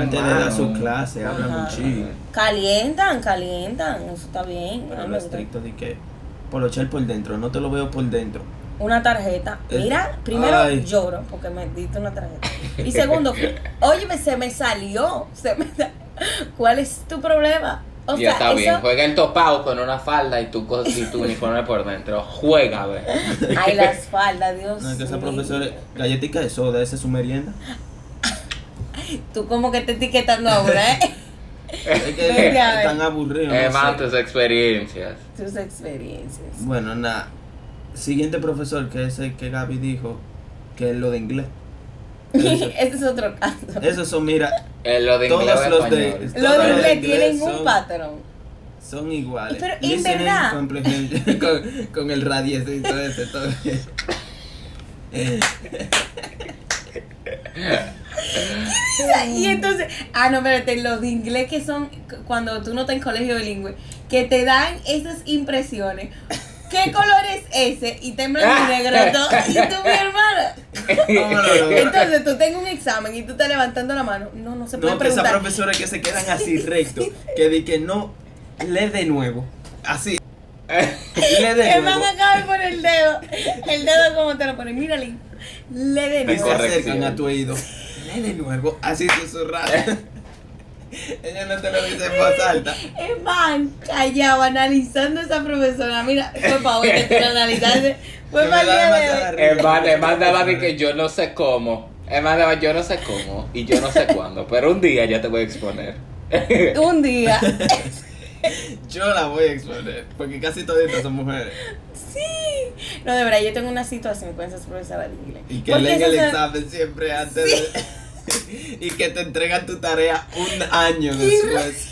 Antes de dar su clase, hablan un ching. Calientan, calientan, eso está bien. Pero Ay, lo estricto de que por lo echar por dentro, no te lo veo por dentro. Una tarjeta. Mira, primero Ay. lloro porque me diste una tarjeta. Y segundo, oye, se me salió. Se me sa- ¿Cuál es tu problema? O y sea, está bien, eso. juega el topado con una falda y tu, y tu uniforme por dentro. Juega, a ver. Ay, las faldas, Dios No, es que esos mío. profesores, galletica de soda, esa es su merienda. Tú como que te etiquetando ahora, ¿eh? Es que están aburridos. Es más tus experiencias. Tus experiencias. Bueno, nada. Siguiente profesor, que es el que Gaby dijo, que es lo de inglés. Eso, Ese es otro caso. esos son, mira, Eh, lo de Todos los de- español. Todos de los inglés inglés tienen son- un patrón. son iguales. Pero, en verdad- con, con el radiecito ese, todo. Y entonces, ah, no, espérate, los de inglés que son cuando tú no estás en colegio bilingüe, que te dan esas impresiones. ¿Qué color es ese? Y te en blanco y negro todo. Y tú, mi hermana. Entonces tú tengo un examen y tú estás levantando la mano. No, no se puede No, preguntar. profesoras que se quedan así recto, que di que no, lee de nuevo. Así. Lee de nuevo. man acaba de poner el dedo. El dedo como te lo pone. Mírale. Lee de Y se nuevo. acercan a tu oído. Lee de nuevo. Así susurrando. Ella no te lo dice en voz alta. El man callado analizando a esa profesora. Mira, fue para hoy que tú lo analizaste. Fue para el día de hoy. Es más, es de que yo no sé cómo. Es más daba yo no sé cómo y yo no sé cuándo. Pero un día ya te voy a exponer. Un día. Yo la voy a exponer. Porque casi toditas son mujeres. Sí. No, de verdad, yo tengo una situación con esas profesoras de inglés. Y que leen el examen siempre antes de. y que te entregan tu tarea un año después.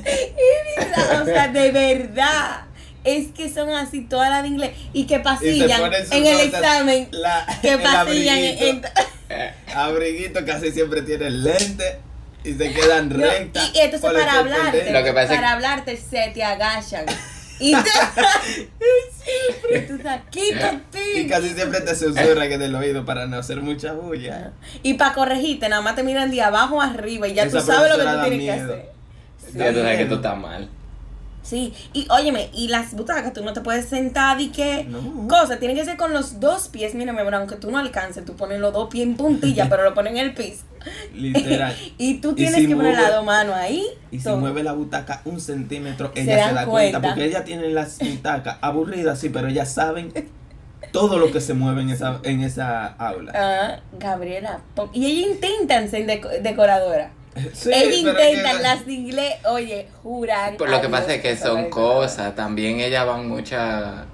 Es verdad, o sea, de verdad. Es que son así todas las de inglés. Y que pasillan en el examen. La, Que pasillan en. abriguito. en- Abriguito casi siempre tiene lente y se quedan No, rectas. y entonces para hablarte, entero. Lo que pasa es- para hablarte se te agachan. Y te, y tú estás, quítate. Y casi siempre te susurran en el oído para no hacer mucha bulla. Y para corregirte, nada más te miran de abajo a arriba y ya Esa tú sabes lo que tú tienes que miedo. hacer. Ya tú sabes que tú estás mal. Sí, y óyeme, y las butacas, tú no te puedes sentar y que No. cosa, tienen que ser con los dos pies, mira, mi amor, aunque tú no alcances, tú pones los dos pies en puntilla, pero lo pones en el piso. Literal. Y tú Y tienes si que poner las dos manos ahí. Y si todo. mueve la butaca un centímetro, ella se da cuenta. cuenta. Porque ella tiene las butacas aburridas, sí, pero ellas saben todo lo que se mueve en esa, en esa aula. Ah, Gabriela. Y ella intentan ser deco- decoradora. Sí, ella que- las de inglés, oye, juran. Por lo a que pasa es que son cosas, también ellas van muchas,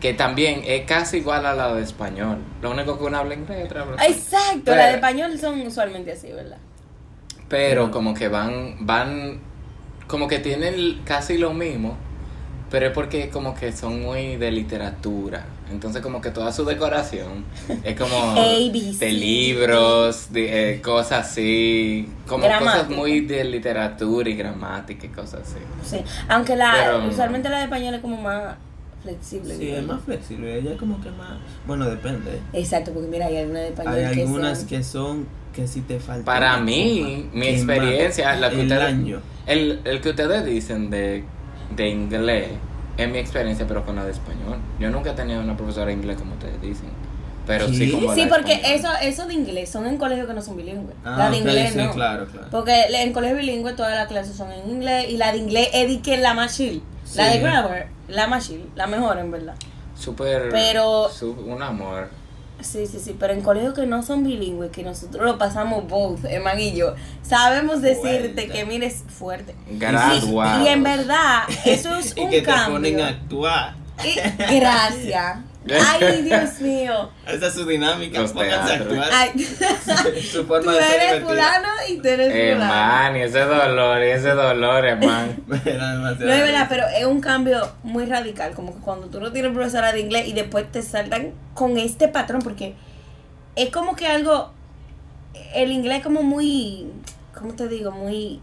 que también es casi igual a la de español. Lo único que una habla inglés, otra habla español. Exacto, Pero- las de español son usualmente así, ¿verdad? Pero como que van, van, como que tienen casi lo mismo, pero es porque como que son muy de literatura. Entonces como que toda su decoración es como ABC. de libros, de eh, cosas así, como cosas muy de literatura y gramática y cosas así. Sí, aunque la, Pero- usualmente la de español es como más flexible. Sí, es más flexible. Ella como que más. Bueno, depende. Exacto, porque mira, hay algunas de español Hay que algunas son- que son que si te falta. Para mí, coma, mi experiencia, la que el ustedes- año. El, el que ustedes dicen de, de inglés es mi experiencia, pero con la de español. Yo nunca he tenido una profesora de inglés como ustedes dicen. Pero sí ¿Qué? como Sí, porque eso, eso de inglés son en colegios que no son bilingües. Ah, la de inglés sí, no. claro, claro. Porque en colegio bilingüe todas las clases son en inglés y la de inglés es de que la más chill. La Sí. de grammar, la más chill, la mejor en verdad. Súper. Pero- su- un amor. Sí, sí, sí, pero en colegios que no son bilingües, que nosotros lo pasamos both, Eman y yo, sabemos decirte Fuerte. que mires fuerte. Graduados. Y en verdad, eso es Y un que te cambio. ponen a actuar. Y- gracias. Ay, Dios mío. Esa es su dinámica. Los actuar. Ay, su tú forma de ser eres fulano y tú eres Eh, fulano. man, y ese dolor, y ese dolor, hermano. Era demasiado. No es verdad, pero es un cambio muy radical, como que cuando tú no tienes profesora de inglés y después te saltan con este patrón, porque es como que algo, el inglés como muy, ¿cómo te digo? Muy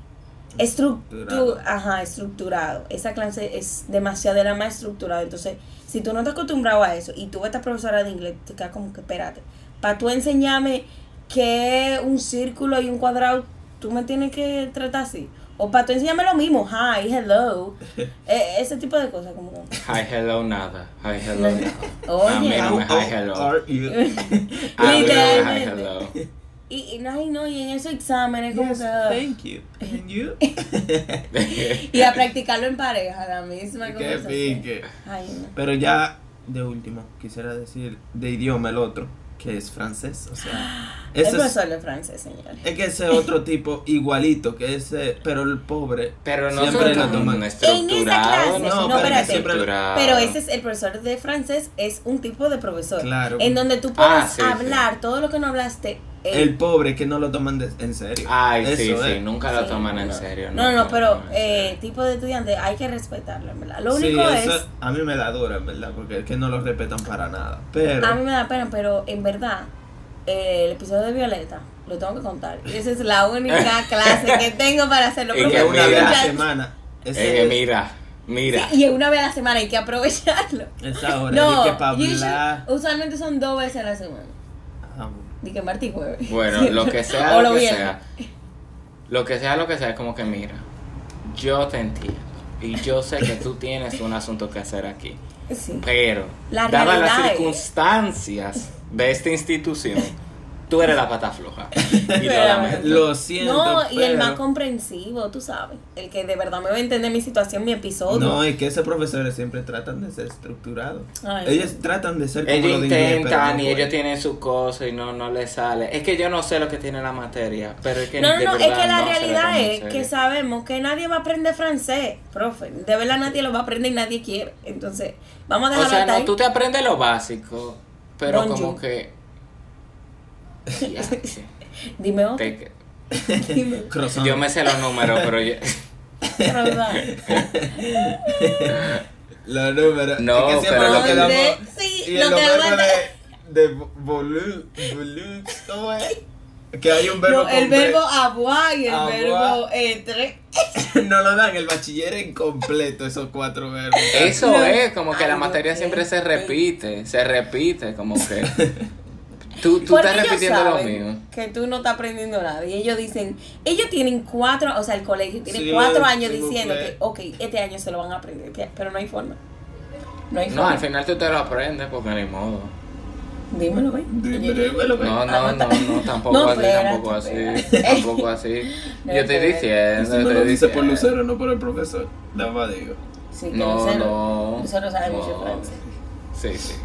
estructurado. Estructurado. Ajá, estructurado. Esa clase es demasiado de la más estructurada. Entonces, si tú no te acostumbrado a eso y tú esta profesora de inglés, te quedas como que espérate. Para tú enseñarme que un círculo y un cuadrado, tú me tienes que tratar así. O para tú enseñarme lo mismo, hi, hello. Eh, ese tipo de cosas como Hi, hello, nada. Hi, hello, nada. Oye. A mí no me How hi, hello. Literalmente. Y, y, no, ay, no, y en esos exámenes como Yes, que... thank you. And you? Y a practicarlo en pareja, la misma Qué conversación. pique. Ay, no. Pero ya, de último, quisiera decir de idioma el otro, que es francés. O sea, El ese es, profesor de francés, señores. es que ese otro tipo igualito que ese, pero el pobre. Pero no siempre lo toman. tan estructurados. clase, no, pero espérate. ese es el profesor de francés, es un tipo de profesor. Claro. En donde tú puedes Ah, sí, hablar todo lo que no hablaste. Eh, El pobre que no lo toman de- en serio. Ay, sí, Eso sí, es. nunca lo Sí, toman en serio. No, no, pero eh, tipo de estudiante hay que respetarlo, en verdad. Lo Sí, único eso es, a mí me da dura, en verdad, porque es que no lo respetan para nada. Pero a mí me da pena, pero en verdad, eh, el episodio de Violeta, lo tengo que contar. Y esa es la única clase que tengo para hacerlo. Que me una vez a la semana. Eh, Ese, mira, mira. Sí, y una vez a la semana hay que aprovecharlo. Esa hora No, de que hablar. usualmente son dos veces a la semana. Di que martes y jueves. Bueno, lo que sea, O lo lo que sea. Lo que sea, lo que sea, es como que mira, yo te entiendo. Y yo sé que tú tienes un asunto que hacer aquí. Sí. Pero, La dadas las es- circunstancias de esta institución, tú eres la pata floja. Y lo lamento. Lo siento. No, y el más comprensivo, tú sabes. El que de verdad me va a entender mi situación, mi episodio. No, es que esos profesores siempre tratan de ser estructurados. Ay, ellos sí. tratan de ser como Ellos intentan no y ellos tienen su cosa y no, no les sale. Es que yo no sé lo que tiene la materia, pero es que No, no, no, es que la no realidad es que sabemos que nadie va a aprender francés, profe. De verdad nadie lo va a aprender y nadie quiere. Entonces, vamos a O dejarlo sea, no, ahí. tú te aprendes lo básico, pero Bonjour. como que... Dime otro. Te- Dime. Croissant. yo me sé los números, pero yo... Los números. No, es que siempre pero lo que damos. Sí, y lo que verbos aguanta- de, de volu, volu, ¿cómo es? Que hay un verbo No, el verbo avoir y el verbo entre. no lo dan el bachiller en completo, esos cuatro verbos. Eso No. es, como que la materia siempre se repite, se repite, como que... Tú, tú Porque estás ellos repitiendo lo saben mío. Que tú no estás aprendiendo nada. Y ellos dicen, ellos tienen cuatro, o sea, el colegio tiene Sí, cuatro años diciendo que, ok, este año se lo van a aprender, pero no hay forma. No hay No, forma. al final tú te lo aprendes porque ni modo. Dímelo, güey. Dímelo, güey. No, no, no, no, tampoco No, así, tampoco así, tampoco así. No, Yo estoy espérate. diciendo, Eso estoy lo dice por. Lucero, no por el profesor. Nada más digo. Sí, que No, Lucero- no. Lucero sabe mucho no. francés. Sí, sí.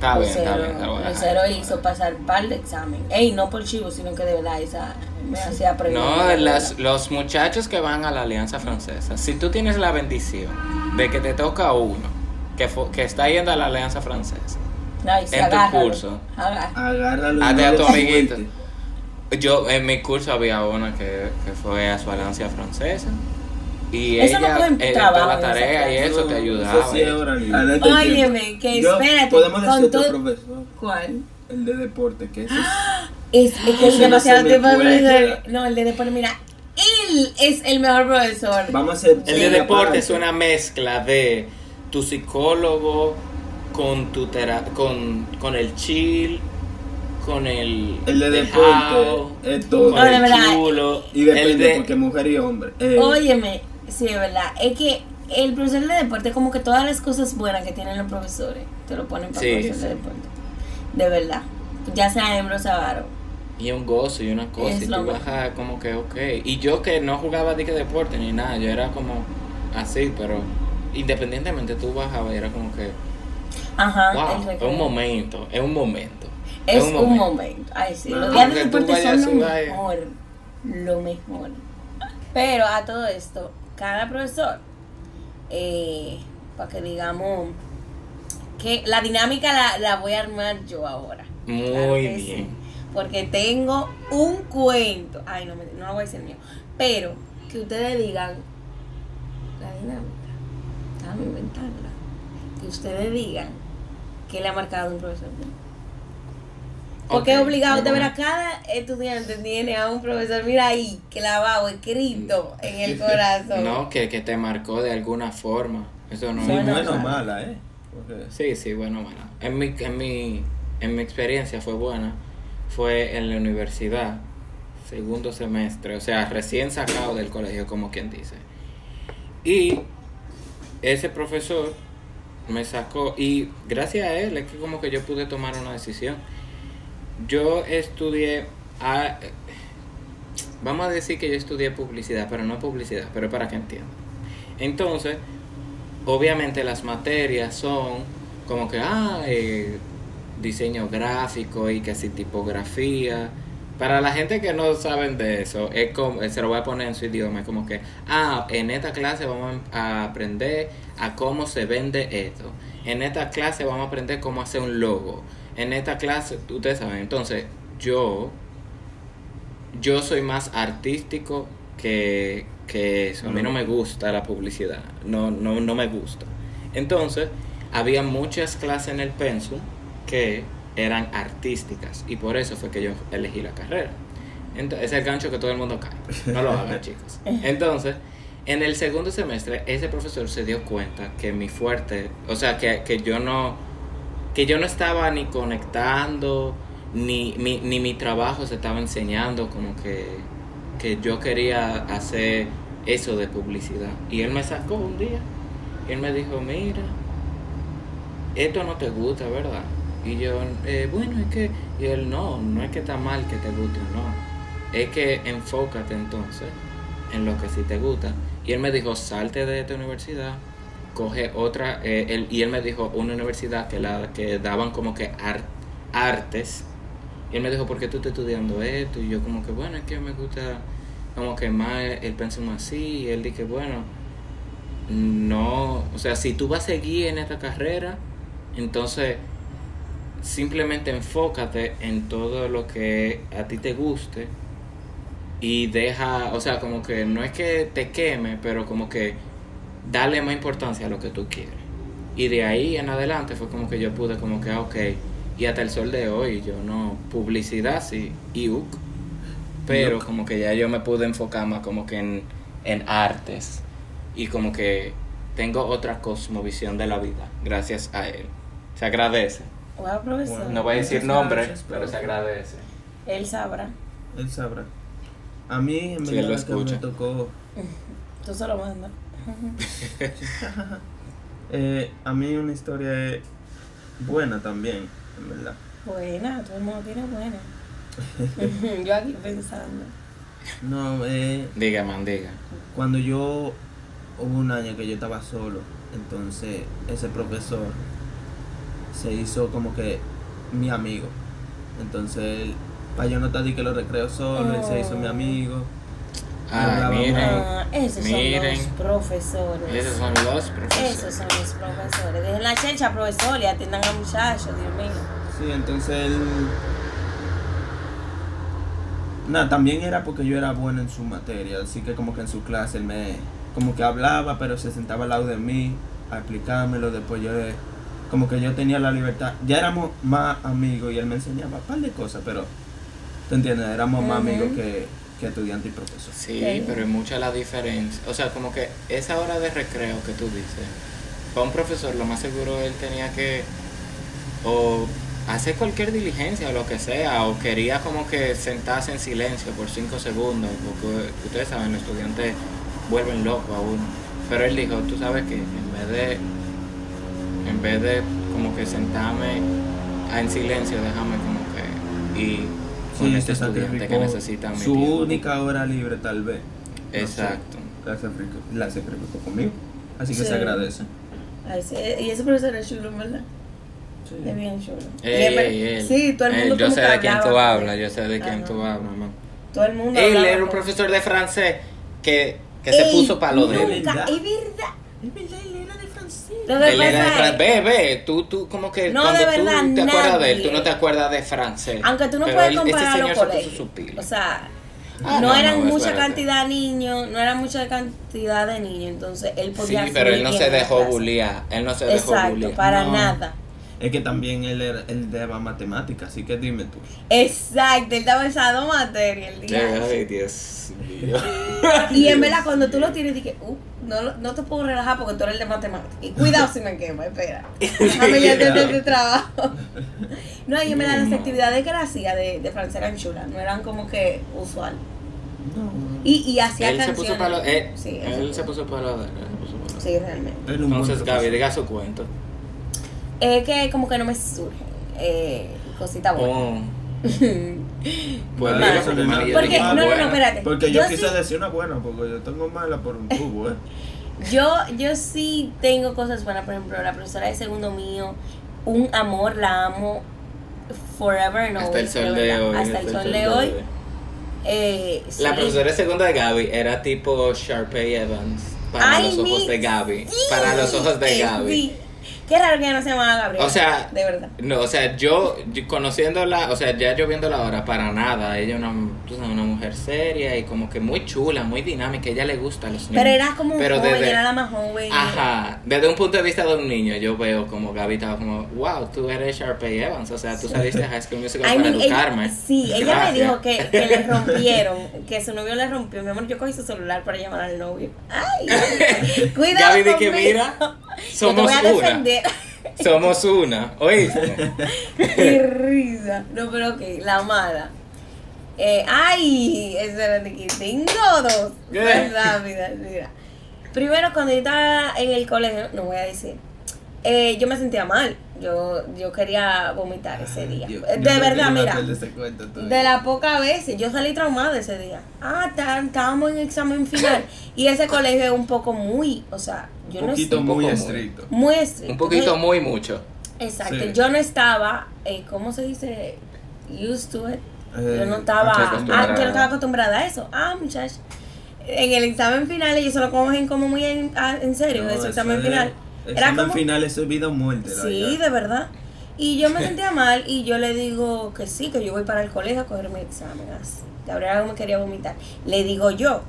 Está bien, está bien. a dejar. Lucero hizo pasar par de examen. Ey, no por chivo, sino que de verdad esa me hacía aprender. No, las, los muchachos que van a la Alianza Francesa, si tú tienes la bendición de que te toca uno que, que está yendo a la Alianza Francesa, Ay, sí, en tu agárralo, curso. agarra- Agárralo. Hazte a tu amiguito. yo en mi curso había una que, que fue a su Alianza Francesa y Eso no ella cogen eh, trabajo toda la en esa tarea y eso te ayudaba. Eso sí es. Óyeme, que espérate, Podemos decir otro todo- profesor. ¿Cuál? El de deporte, que es. Es, es que es demasiado tiempo de. No, el de deporte, mira, él es el mejor profesor. Vamos a hacer. El de deporte es una mezcla de tu psicólogo con tu tera con, con el chill, con el El de dejado, deporte es todo. con No, de el verdad. chulo, Y depende, el de- porque mujer y hombre. Eh, Óyeme, sí, es verdad. Es que el profesor de deporte, como que todas las cosas buenas que tienen los profesores, te lo ponen para Sí, el profesor de deporte. De verdad. Ya sea hembra o y un gozo y una cosa Es y tú bajas como que ok y yo que no jugaba de que deporte ni nada yo era como así pero independientemente tú bajabas y era como que Ajá. wow es un momento es un momento Es un momento. Ay, sí. Los días de deporte son lo mejor. Lo mejor. Pero a todo esto, cada profesor, eh, para que digamos que la dinámica la, la voy a armar yo ahora. muy Claro que sí. bien Porque tengo un cuento. Ay, no, no lo voy a decir mío. Pero que ustedes digan la dinámica. Déjame inventarla. Que ustedes digan que le ha marcado un profesor. Porque Ok, es obligado, de muy ver a bueno. cada estudiante tiene a un profesor, mira ahí, clavado, escrito en el corazón. no que, que te marcó de alguna forma eso no Sí, es Bueno, bueno o mala, ¿eh? Sí, sí, bueno, bueno. En mi, en mi, en mi experiencia fue buena. Fue en la universidad, segundo semestre, o sea, recién sacado del colegio, como quien dice. Y ese profesor me sacó, y gracias a él es que como que yo pude tomar una decisión. Yo estudié, a- vamos a decir que yo estudié publicidad, pero no publicidad, pero para que entiendan. Entonces, obviamente las materias son como que, ah, eh, diseño gráfico y que si tipografía. Para la gente que no saben de eso, es como, se lo voy a poner en su idioma, es como que, ah, en esta clase vamos a aprender a cómo se vende esto. En esta clase vamos a aprender cómo hacer un logo. En esta clase, ustedes saben, entonces yo, yo soy más artístico que, que eso. A mí no me gusta la publicidad, no, no, no me gusta. Entonces, había muchas clases en el pensum que eran artísticas y por eso fue que yo elegí la carrera. Entonces, es el gancho que todo el mundo cae. No lo hagan, chicos. Entonces, en el segundo semestre, ese profesor se dio cuenta que mi fuerte, o sea, que, que yo no, que yo no estaba ni conectando, ni, mi, ni mi trabajo se estaba enseñando, como que, que yo quería hacer eso de publicidad. Y él me sacó un día, y él me dijo, mira, esto no te gusta, ¿verdad? Y yo, "Eh, bueno, es que, y él, no, no es que está mal que te guste no. Es que enfócate entonces en lo que sí te gusta. Y él me dijo, salte de esta universidad, coge otra, eh, él- y él me dijo una universidad que, la, que daban como que ar- artes. Y él me dijo, ¿por qué tú estás estudiando esto? Y yo como que, bueno, es que me gusta como que más el pensum así. Y él dije, bueno, no, o sea, si tú vas a seguir en esta carrera, entonces simplemente enfócate en todo lo que a ti te guste y deja, o sea, como que no es que te queme, pero como que dale más importancia a lo que tú quieres. Y de ahí en adelante fue como que yo pude como que, ah, ok, y hasta el sol de hoy yo no, publicidad sí, IUC, pero como que ya yo me pude enfocar más como que en, en artes y como que tengo otra cosmovisión de la vida gracias a él. Se agradece. Wow, profesor. No voy a decir nombre, gracias, pero se agradece. Él sabrá. Él sabrá. A mí, en Sí, él verdad, lo que me escucha. tocó. Tú solo mandas. Eh, a mí una historia es buena también, en verdad. Buena, todo el mundo tiene buena. yo aquí pensando. No, eh, Diga, man, diga. cuando yo hubo un año que yo estaba solo, entonces ese profesor se hizo como que mi amigo. Entonces, para yo no estar que lo recreo solo, él se hizo mi Oh. amigo. Ah, miren. Ah, esos Miren. son los profesores. Esos son los profesores. Esos son los profesores. Dejen la chelcha, profesor, y atiendan a muchachos, Dios mío. Sí, entonces él... Nada, también era porque yo era bueno en su materia, así que como que en su clase él me... Como que hablaba, pero se sentaba al lado de mí a explicármelo, después yo... Como que yo tenía la libertad. Ya éramos más amigos y él me enseñaba un par de cosas, pero... ¿Te entiendes? Éramos más amigos que, que estudiante y profesor. Sí, pero es mucha la diferencia. O sea, como que esa hora de recreo que tú dices, para un profesor lo más seguro él tenía que o hacer cualquier diligencia o lo que sea, o quería como que sentarse en silencio por cinco segundos, porque ustedes saben, los estudiantes vuelven loco a uno. Pero él dijo, tú sabes que en vez de, en vez de como que sentarme en silencio, déjame como que y con Sí, este se estudiante que sacrificó necesita mi Su tiempo. única hora libre tal vez. No sé. Exacto. La la sacrificó conmigo. Así que Sí. se agradece. Ay, sí, y ese profesor es chulo, ¿verdad? Sí. Es bien chulo. Ey, ey, ey. Sí, todo el Ey, mundo yo sé de quién tú hablas, yo sé de quién tú hablas. Todo el mundo Él era un profesor de francés que, que se puso para lo de él. Nunca, ¿Verdad? es verdad. Es verdad, era de francés. Lo que Él era de pasa Fran- es- Ve, ve, tú, tú como que No, cuando de tú verdad, te acuerdas de él, tú no te acuerdas de francés. Aunque tú no Pero puedes él- ese comparar los colegios. O sea, Ah, no, no, eran no, mucha cantidad de niños, no era mucha cantidad de niños, entonces él Sí, podía pero él no se dejó bullear. Él no se dejó Exacto, bullear. para No. nada. Es que también él, era, él daba matemáticas, así que dime tú. Exacto, él estaba esa materia el día. Ay, Dios mío. Y en verdad, cuando tú lo tienes, dije, uh, no, no te puedo relajar porque tú eres el de matemáticas. Y cuidado si me quema, espera. Déjame ya hacer este trabajo. No, y en verdad, las No. actividades que hacía de, de francés eran chulas, no eran como que usual. No. Y, y hacía Él se puso para lo eh, sí, Él se puso para lo de él. se puso para lo de. Sí, realmente. Entonces, Gaby, diga su cuento. Es que como que no me surgen eh, cositas buenas. Oh. Pues Vale. diga, porque María Porque, dijo no, una no, no, espérate. Porque yo, Yo quise sí- decir una buena, porque yo tengo mala por un tubo, ¿eh? Yo, yo sí tengo cosas buenas, por ejemplo, la profesora de segundo mío, un amor, la amo forever and Hasta el always, sol de de verdad. hoy. Hasta el sol de hoy. Eh, La sí. profesora segunda de Gaby era tipo Sharpay Evans para Ay, los ojos mi- de Gaby. sí, Para los ojos de Gaby. Qué raro que ella no se llamaba Gabriela. O sea, de verdad. No, o sea, yo, yo conociéndola, o sea, ya yo viéndola ahora, para nada. Ella es una, una mujer seria y como que muy chula, muy dinámica. Ella le gusta a los niños. Pero era como Pero joven, desde- era la más joven. Ajá, desde un punto de vista de un niño, yo veo como Gaby estaba como, wow, tú eres Sharpay Evans, o sea, tú saliste de High School Musical I para mean, ella- educarme. sí, ella me dijo que, que le rompieron, que su novio le rompió. Mi amor, yo cogí su celular para llamar al novio. Ay, cuidado Gaby, de que conmigo. Mira, Yo te somos voy a una. Somos una, ¿oíste? Qué risa. No, pero ok, la mala. Eh, ay, esa era de que tengo dos. ¿Qué? Son rápidas, mira. Primero, cuando yo estaba en el colegio, no voy a decir, eh, yo me sentía mal. Yo, yo quería vomitar ese día. Yo- Eh, yo de verdad, mira. de las pocas veces, yo salí traumada ese día. Ah, tá- estábamos en examen final. Y ese colegio es un poco muy, o sea, yo un no poquito estoy un muy poco estricto. muy estricto. Un poquito, Entonces, muy mucho. Exacto, Sí. yo no estaba, eh, ¿cómo se dice? Used to it. Eh, yo no estaba, acostumbrada. ah, yo no estaba acostumbrada a eso. Ah, muchacho. En el examen final ellos se lo cogen como muy en, ah, en serio, No, ese examen final. Era examen como, final es vida o muerte. la sí, de verdad. Y yo me sentía mal y yo le digo que sí, que yo voy para el colegio a coger mi examen. Así. Gabriela me quería vomitar. Le digo yo,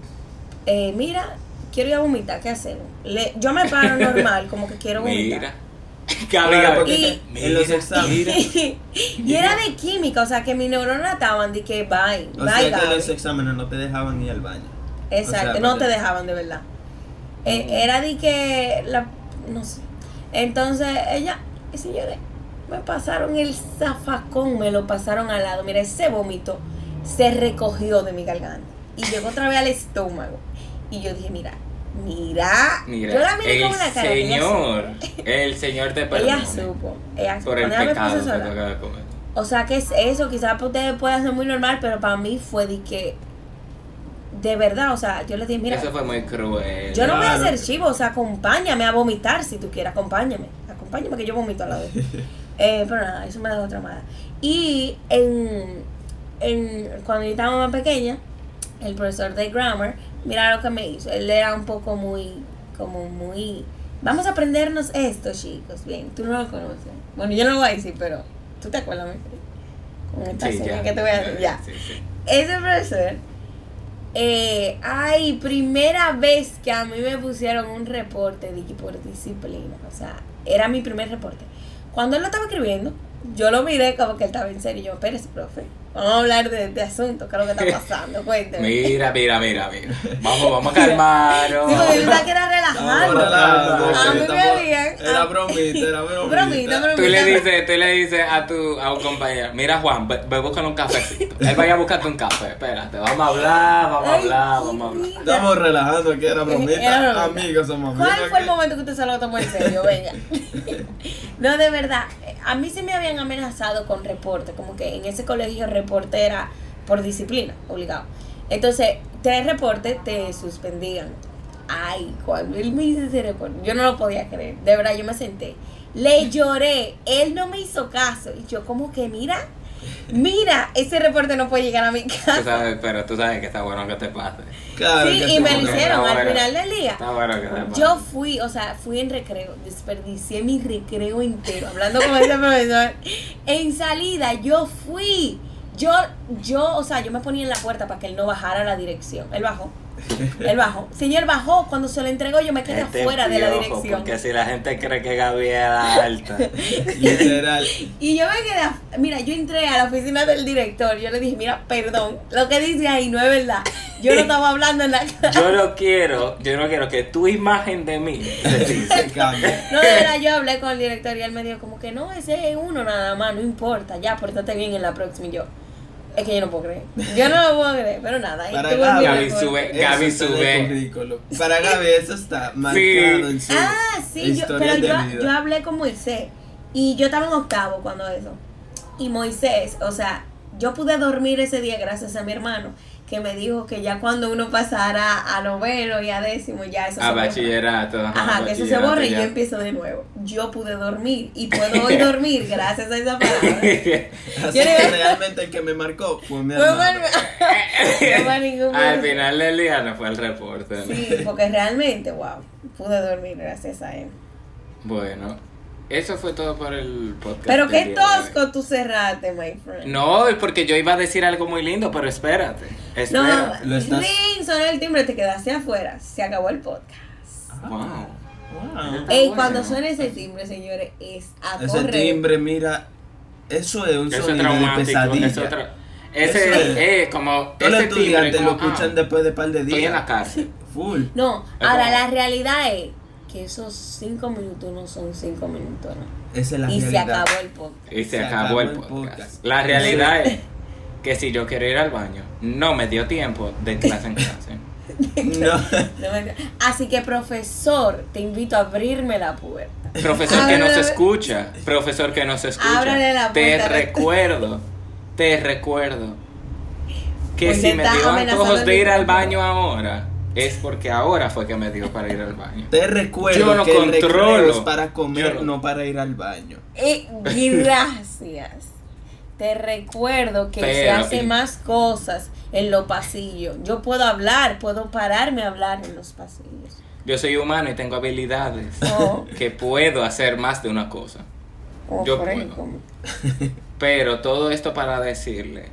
eh, mira, quiero ir a vomitar, ¿qué hacemos? Le, yo me paro normal, como que quiero vomitar. Mira. Gaby, porque Y- en los mira, exámenes. y era de química, o sea que mis neuronas estaban de que bye, O bye, sea que Gaby. los exámenes no te dejaban ir al baño. Exacto, o sea, no te dejaban de verdad. Eh, era de que, la, no sé. Entonces ella, y señores, me pasaron el zafacón, me lo pasaron al lado. Mira, ese vómito se recogió de mi garganta y llegó otra vez al estómago. Y yo dije, mira, mira, Mira, yo la miré con una cara. ella señor, el señor te Ella perdona supo. Ella supo. por el ella pecado que te de comer. O sea, que es eso? Quizás para ustedes pueda ser muy normal, pero para mí fue de que, de verdad, o sea, yo le dije, mira, Eso fue muy cruel. yo no voy a ser chivo, o sea, acompáñame a vomitar si tú quieres, acompáñame. Acompáñame que yo vomito a la vez. Eh, pero nada, eso me dejó traumada. Y en, en, cuando yo estaba más pequeña, el profesor de grammar, mira lo que me hizo. Él era un poco muy, como muy... Vamos a aprendernos esto, chicos. Bien, tú no lo conoces. Bueno, yo no lo voy a decir, pero tú te acuerdas? Con esta Sí, señal que te voy a decir. Ya. Sí, sí. Ese profesor, eh, ay, primera vez que a mí me pusieron un reporte que por disciplina. O sea, era mi primer reporte. Cuando él lo estaba escribiendo, yo lo miré como que él estaba en serio. Yo, espérese, profe. Vamos a hablar de este asunto, ¿qué es lo que está pasando? Cuénteme. Mira, mira, mira, mira. Vamos, vamos a calmarnos. Sí, porque yo pensaba que era relajando. A mí me habían- Era bromita, era bromita. Bromita, bromita. Tú le dices, tú le dices a tu a un compañero, mira Juan, ve, ve buscar un cafecito. Él vaya a buscarte un café, espérate, vamos a hablar, vamos a hablar, vamos a hablar. Estamos relajando que era bromita. Era bromita. Amigos, somos amigos. ¿Cuál fue el aquí. momento que usted se lo tomó en serio? Venga. No, de verdad. A mí se me habían amenazado con reporte. Como que en ese colegio reporte era por disciplina, obligado. Entonces, tres reportes te suspendían. Ay, cuando él me hizo ese reporte, yo no lo podía creer. De verdad, yo me senté. Le lloré. Él no me hizo caso. Y yo, como que, mira, mira, ese reporte no puede llegar a mi Tú casa. sabes, pero tú sabes que está bueno que te pase. Claro Sí, que y me lo hicieron al bueno. final del día. Está bueno que te pase. Yo fui, o sea, fui en recreo, desperdicié mi recreo entero, hablando con ese profesor. En salida, yo fui. Yo, yo, o sea, yo me ponía en la puerta para que él no bajara la dirección. Él bajó. Él bajó. Señor bajó. Cuando se lo entregó, yo me quedé Este afuera de la dirección. Porque si la gente cree que Gaby era alta. Literal. Y yo me quedé, mira, yo entré a la oficina del director. Yo le dije, mira, perdón, lo que dice ahí no es verdad. Yo no estaba hablando en la. Yo no quiero, yo no quiero que tu imagen de mí se cambia. No, de verdad, yo hablé con el director y él me dijo como que no, ese es uno nada más, no importa, ya, pórtate bien en la próxima. Y yo, es que yo no puedo creer. Yo no lo puedo creer, pero nada. ahí Para Gaby reporte. sube- Gaby sube. Para Gaby eso está marcado en su Ah, sí, yo, pero yo, yo hablé con Moisés y yo estaba en octavo cuando eso. Y Moisés, o sea, yo pude dormir ese día gracias a mi hermano, que me dijo que ya cuando uno pasara a noveno y a décimo, ya eso A se borra. bachillerato. Ajá, que eso se borra y yo empiezo de nuevo. Yo pude dormir y puedo hoy dormir gracias a esa palabra. Así Yo que realmente el que me marcó fue mi No hermano. no Al final del día no fue el reporte. ¿no? Sí, porque realmente, wow, pude dormir gracias a él. Bueno, eso fue todo por el podcast. Pero qué tosco tú cerraste, my friend. No, es porque yo iba a decir algo muy lindo, pero espérate. No, Espérate. Lo estás- ring, sonó el timbre, te quedaste afuera. Se acabó el podcast. Wow. Wow. Está Ey, cuando suene ese timbre, señores, es a Ese correr. timbre, mira, eso es un Eso es sonido de traumático. pesadilla. Eso es tra- ese Eso es- es como. Todos los estudiantes lo como, escuchan ah, después de par de Estoy en la días. cárcel. Full. No, Es ahora como- la realidad es que esos cinco minutos no son cinco minutos, ¿no? Esa es la y se realidad. acabó el podcast. Y se, acabó, el podcast. La realidad es que si yo quiero ir al baño, no me dio tiempo de clase en clase. No. Así que, profesor, te invito a abrirme la puerta. Profesor que nos Ábrele- escucha, profesor que nos escucha, Ábrele la te puerta. recuerdo, te recuerdo que Pues si te me dio antojos el de ir al baño ahora, es porque ahora fue que me dio para ir al baño. Te recuerdo Yo no que el recreo controlo. es para comer, Yo no- no para ir al baño. Eh, gracias. Te recuerdo que se Pero- hace más cosas en los pasillos. Yo puedo hablar, puedo pararme a hablar en los pasillos. Yo soy humano y tengo habilidades Oh. que puedo hacer más de una cosa. Como Yo puedo. ejemplo. Pero todo esto para decirle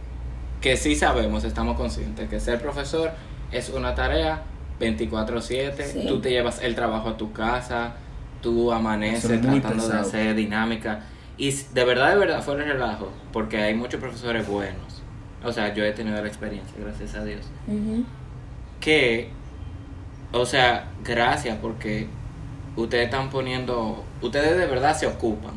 que sí sabemos, estamos conscientes que ser profesor es una tarea 24/7, Sí. tú te llevas el trabajo a tu casa, tú amaneces es tratando de hacer dinámica y de verdad, de verdad, fuera de relajo, porque hay muchos profesores buenos. O sea, yo he tenido la experiencia, gracias a Dios, que, o sea, gracias porque ustedes están poniendo, ustedes de verdad se ocupan.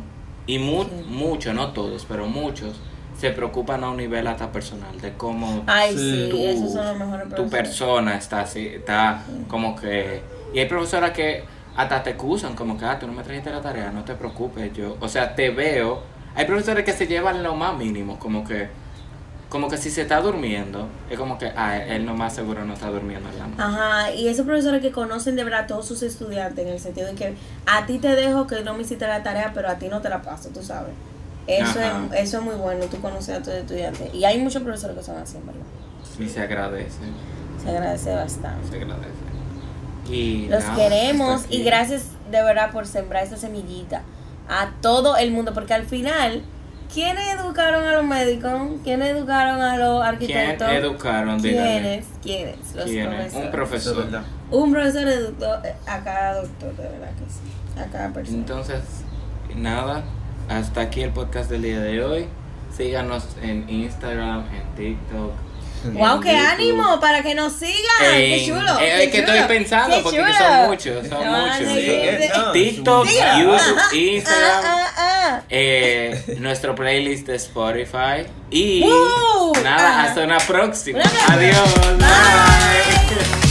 Y mu- Sí. muchos, no todos, pero muchos se preocupan a un nivel hasta personal de cómo Ay, Sí. tu, esos son los mejores tu persona está así, está como que... Y hay profesoras que hasta te excusan, como que, ah, tú no me trajiste la tarea, no te preocupes, yo... O sea, te veo... Hay profesores que se llevan lo más mínimo, como que... Como que si se está durmiendo, es como que, ah, él no más seguro no está durmiendo en la noche. Ajá, y esos profesores que conocen de verdad a todos sus estudiantes, en el sentido de que a ti te dejo que no me hiciste la tarea, pero a ti no te la paso, tú sabes. Eso Ajá. es, eso es muy bueno, tú conoces a tus estudiantes. Y hay muchos profesores que son así, verdad. Y se agradece. Se agradece bastante. Se agradece. Y Los nada, queremos y gracias de verdad por sembrar esa semillita a todo el mundo, porque al final, ¿quiénes educaron a los médicos? ¿Quiénes educaron a los ¿Quién arquitectos? educaron? Dígame. ¿Quiénes? ¿Quiénes? Los ¿Quiénes? profesores. Un Eso es profesor. Un profesor educó a cada doctor, de verdad que sí. A cada persona. Entonces, nada, hasta aquí el podcast del día de hoy. Síganos en Instagram, en TikTok. ¡Wow, qué YouTube. ánimo! Para que nos sigan. ¡Qué chulo! eh, qué es que chulo, estoy pensando qué porque chulo. son muchos, son No, muchos. Sí, no, TikTok. YouTube, Ah, Instagram, ah, ah. eh, nuestro playlist de Spotify y ¡Woo! nada, Ajá. hasta una próxima. Adiós. Bye. Bye.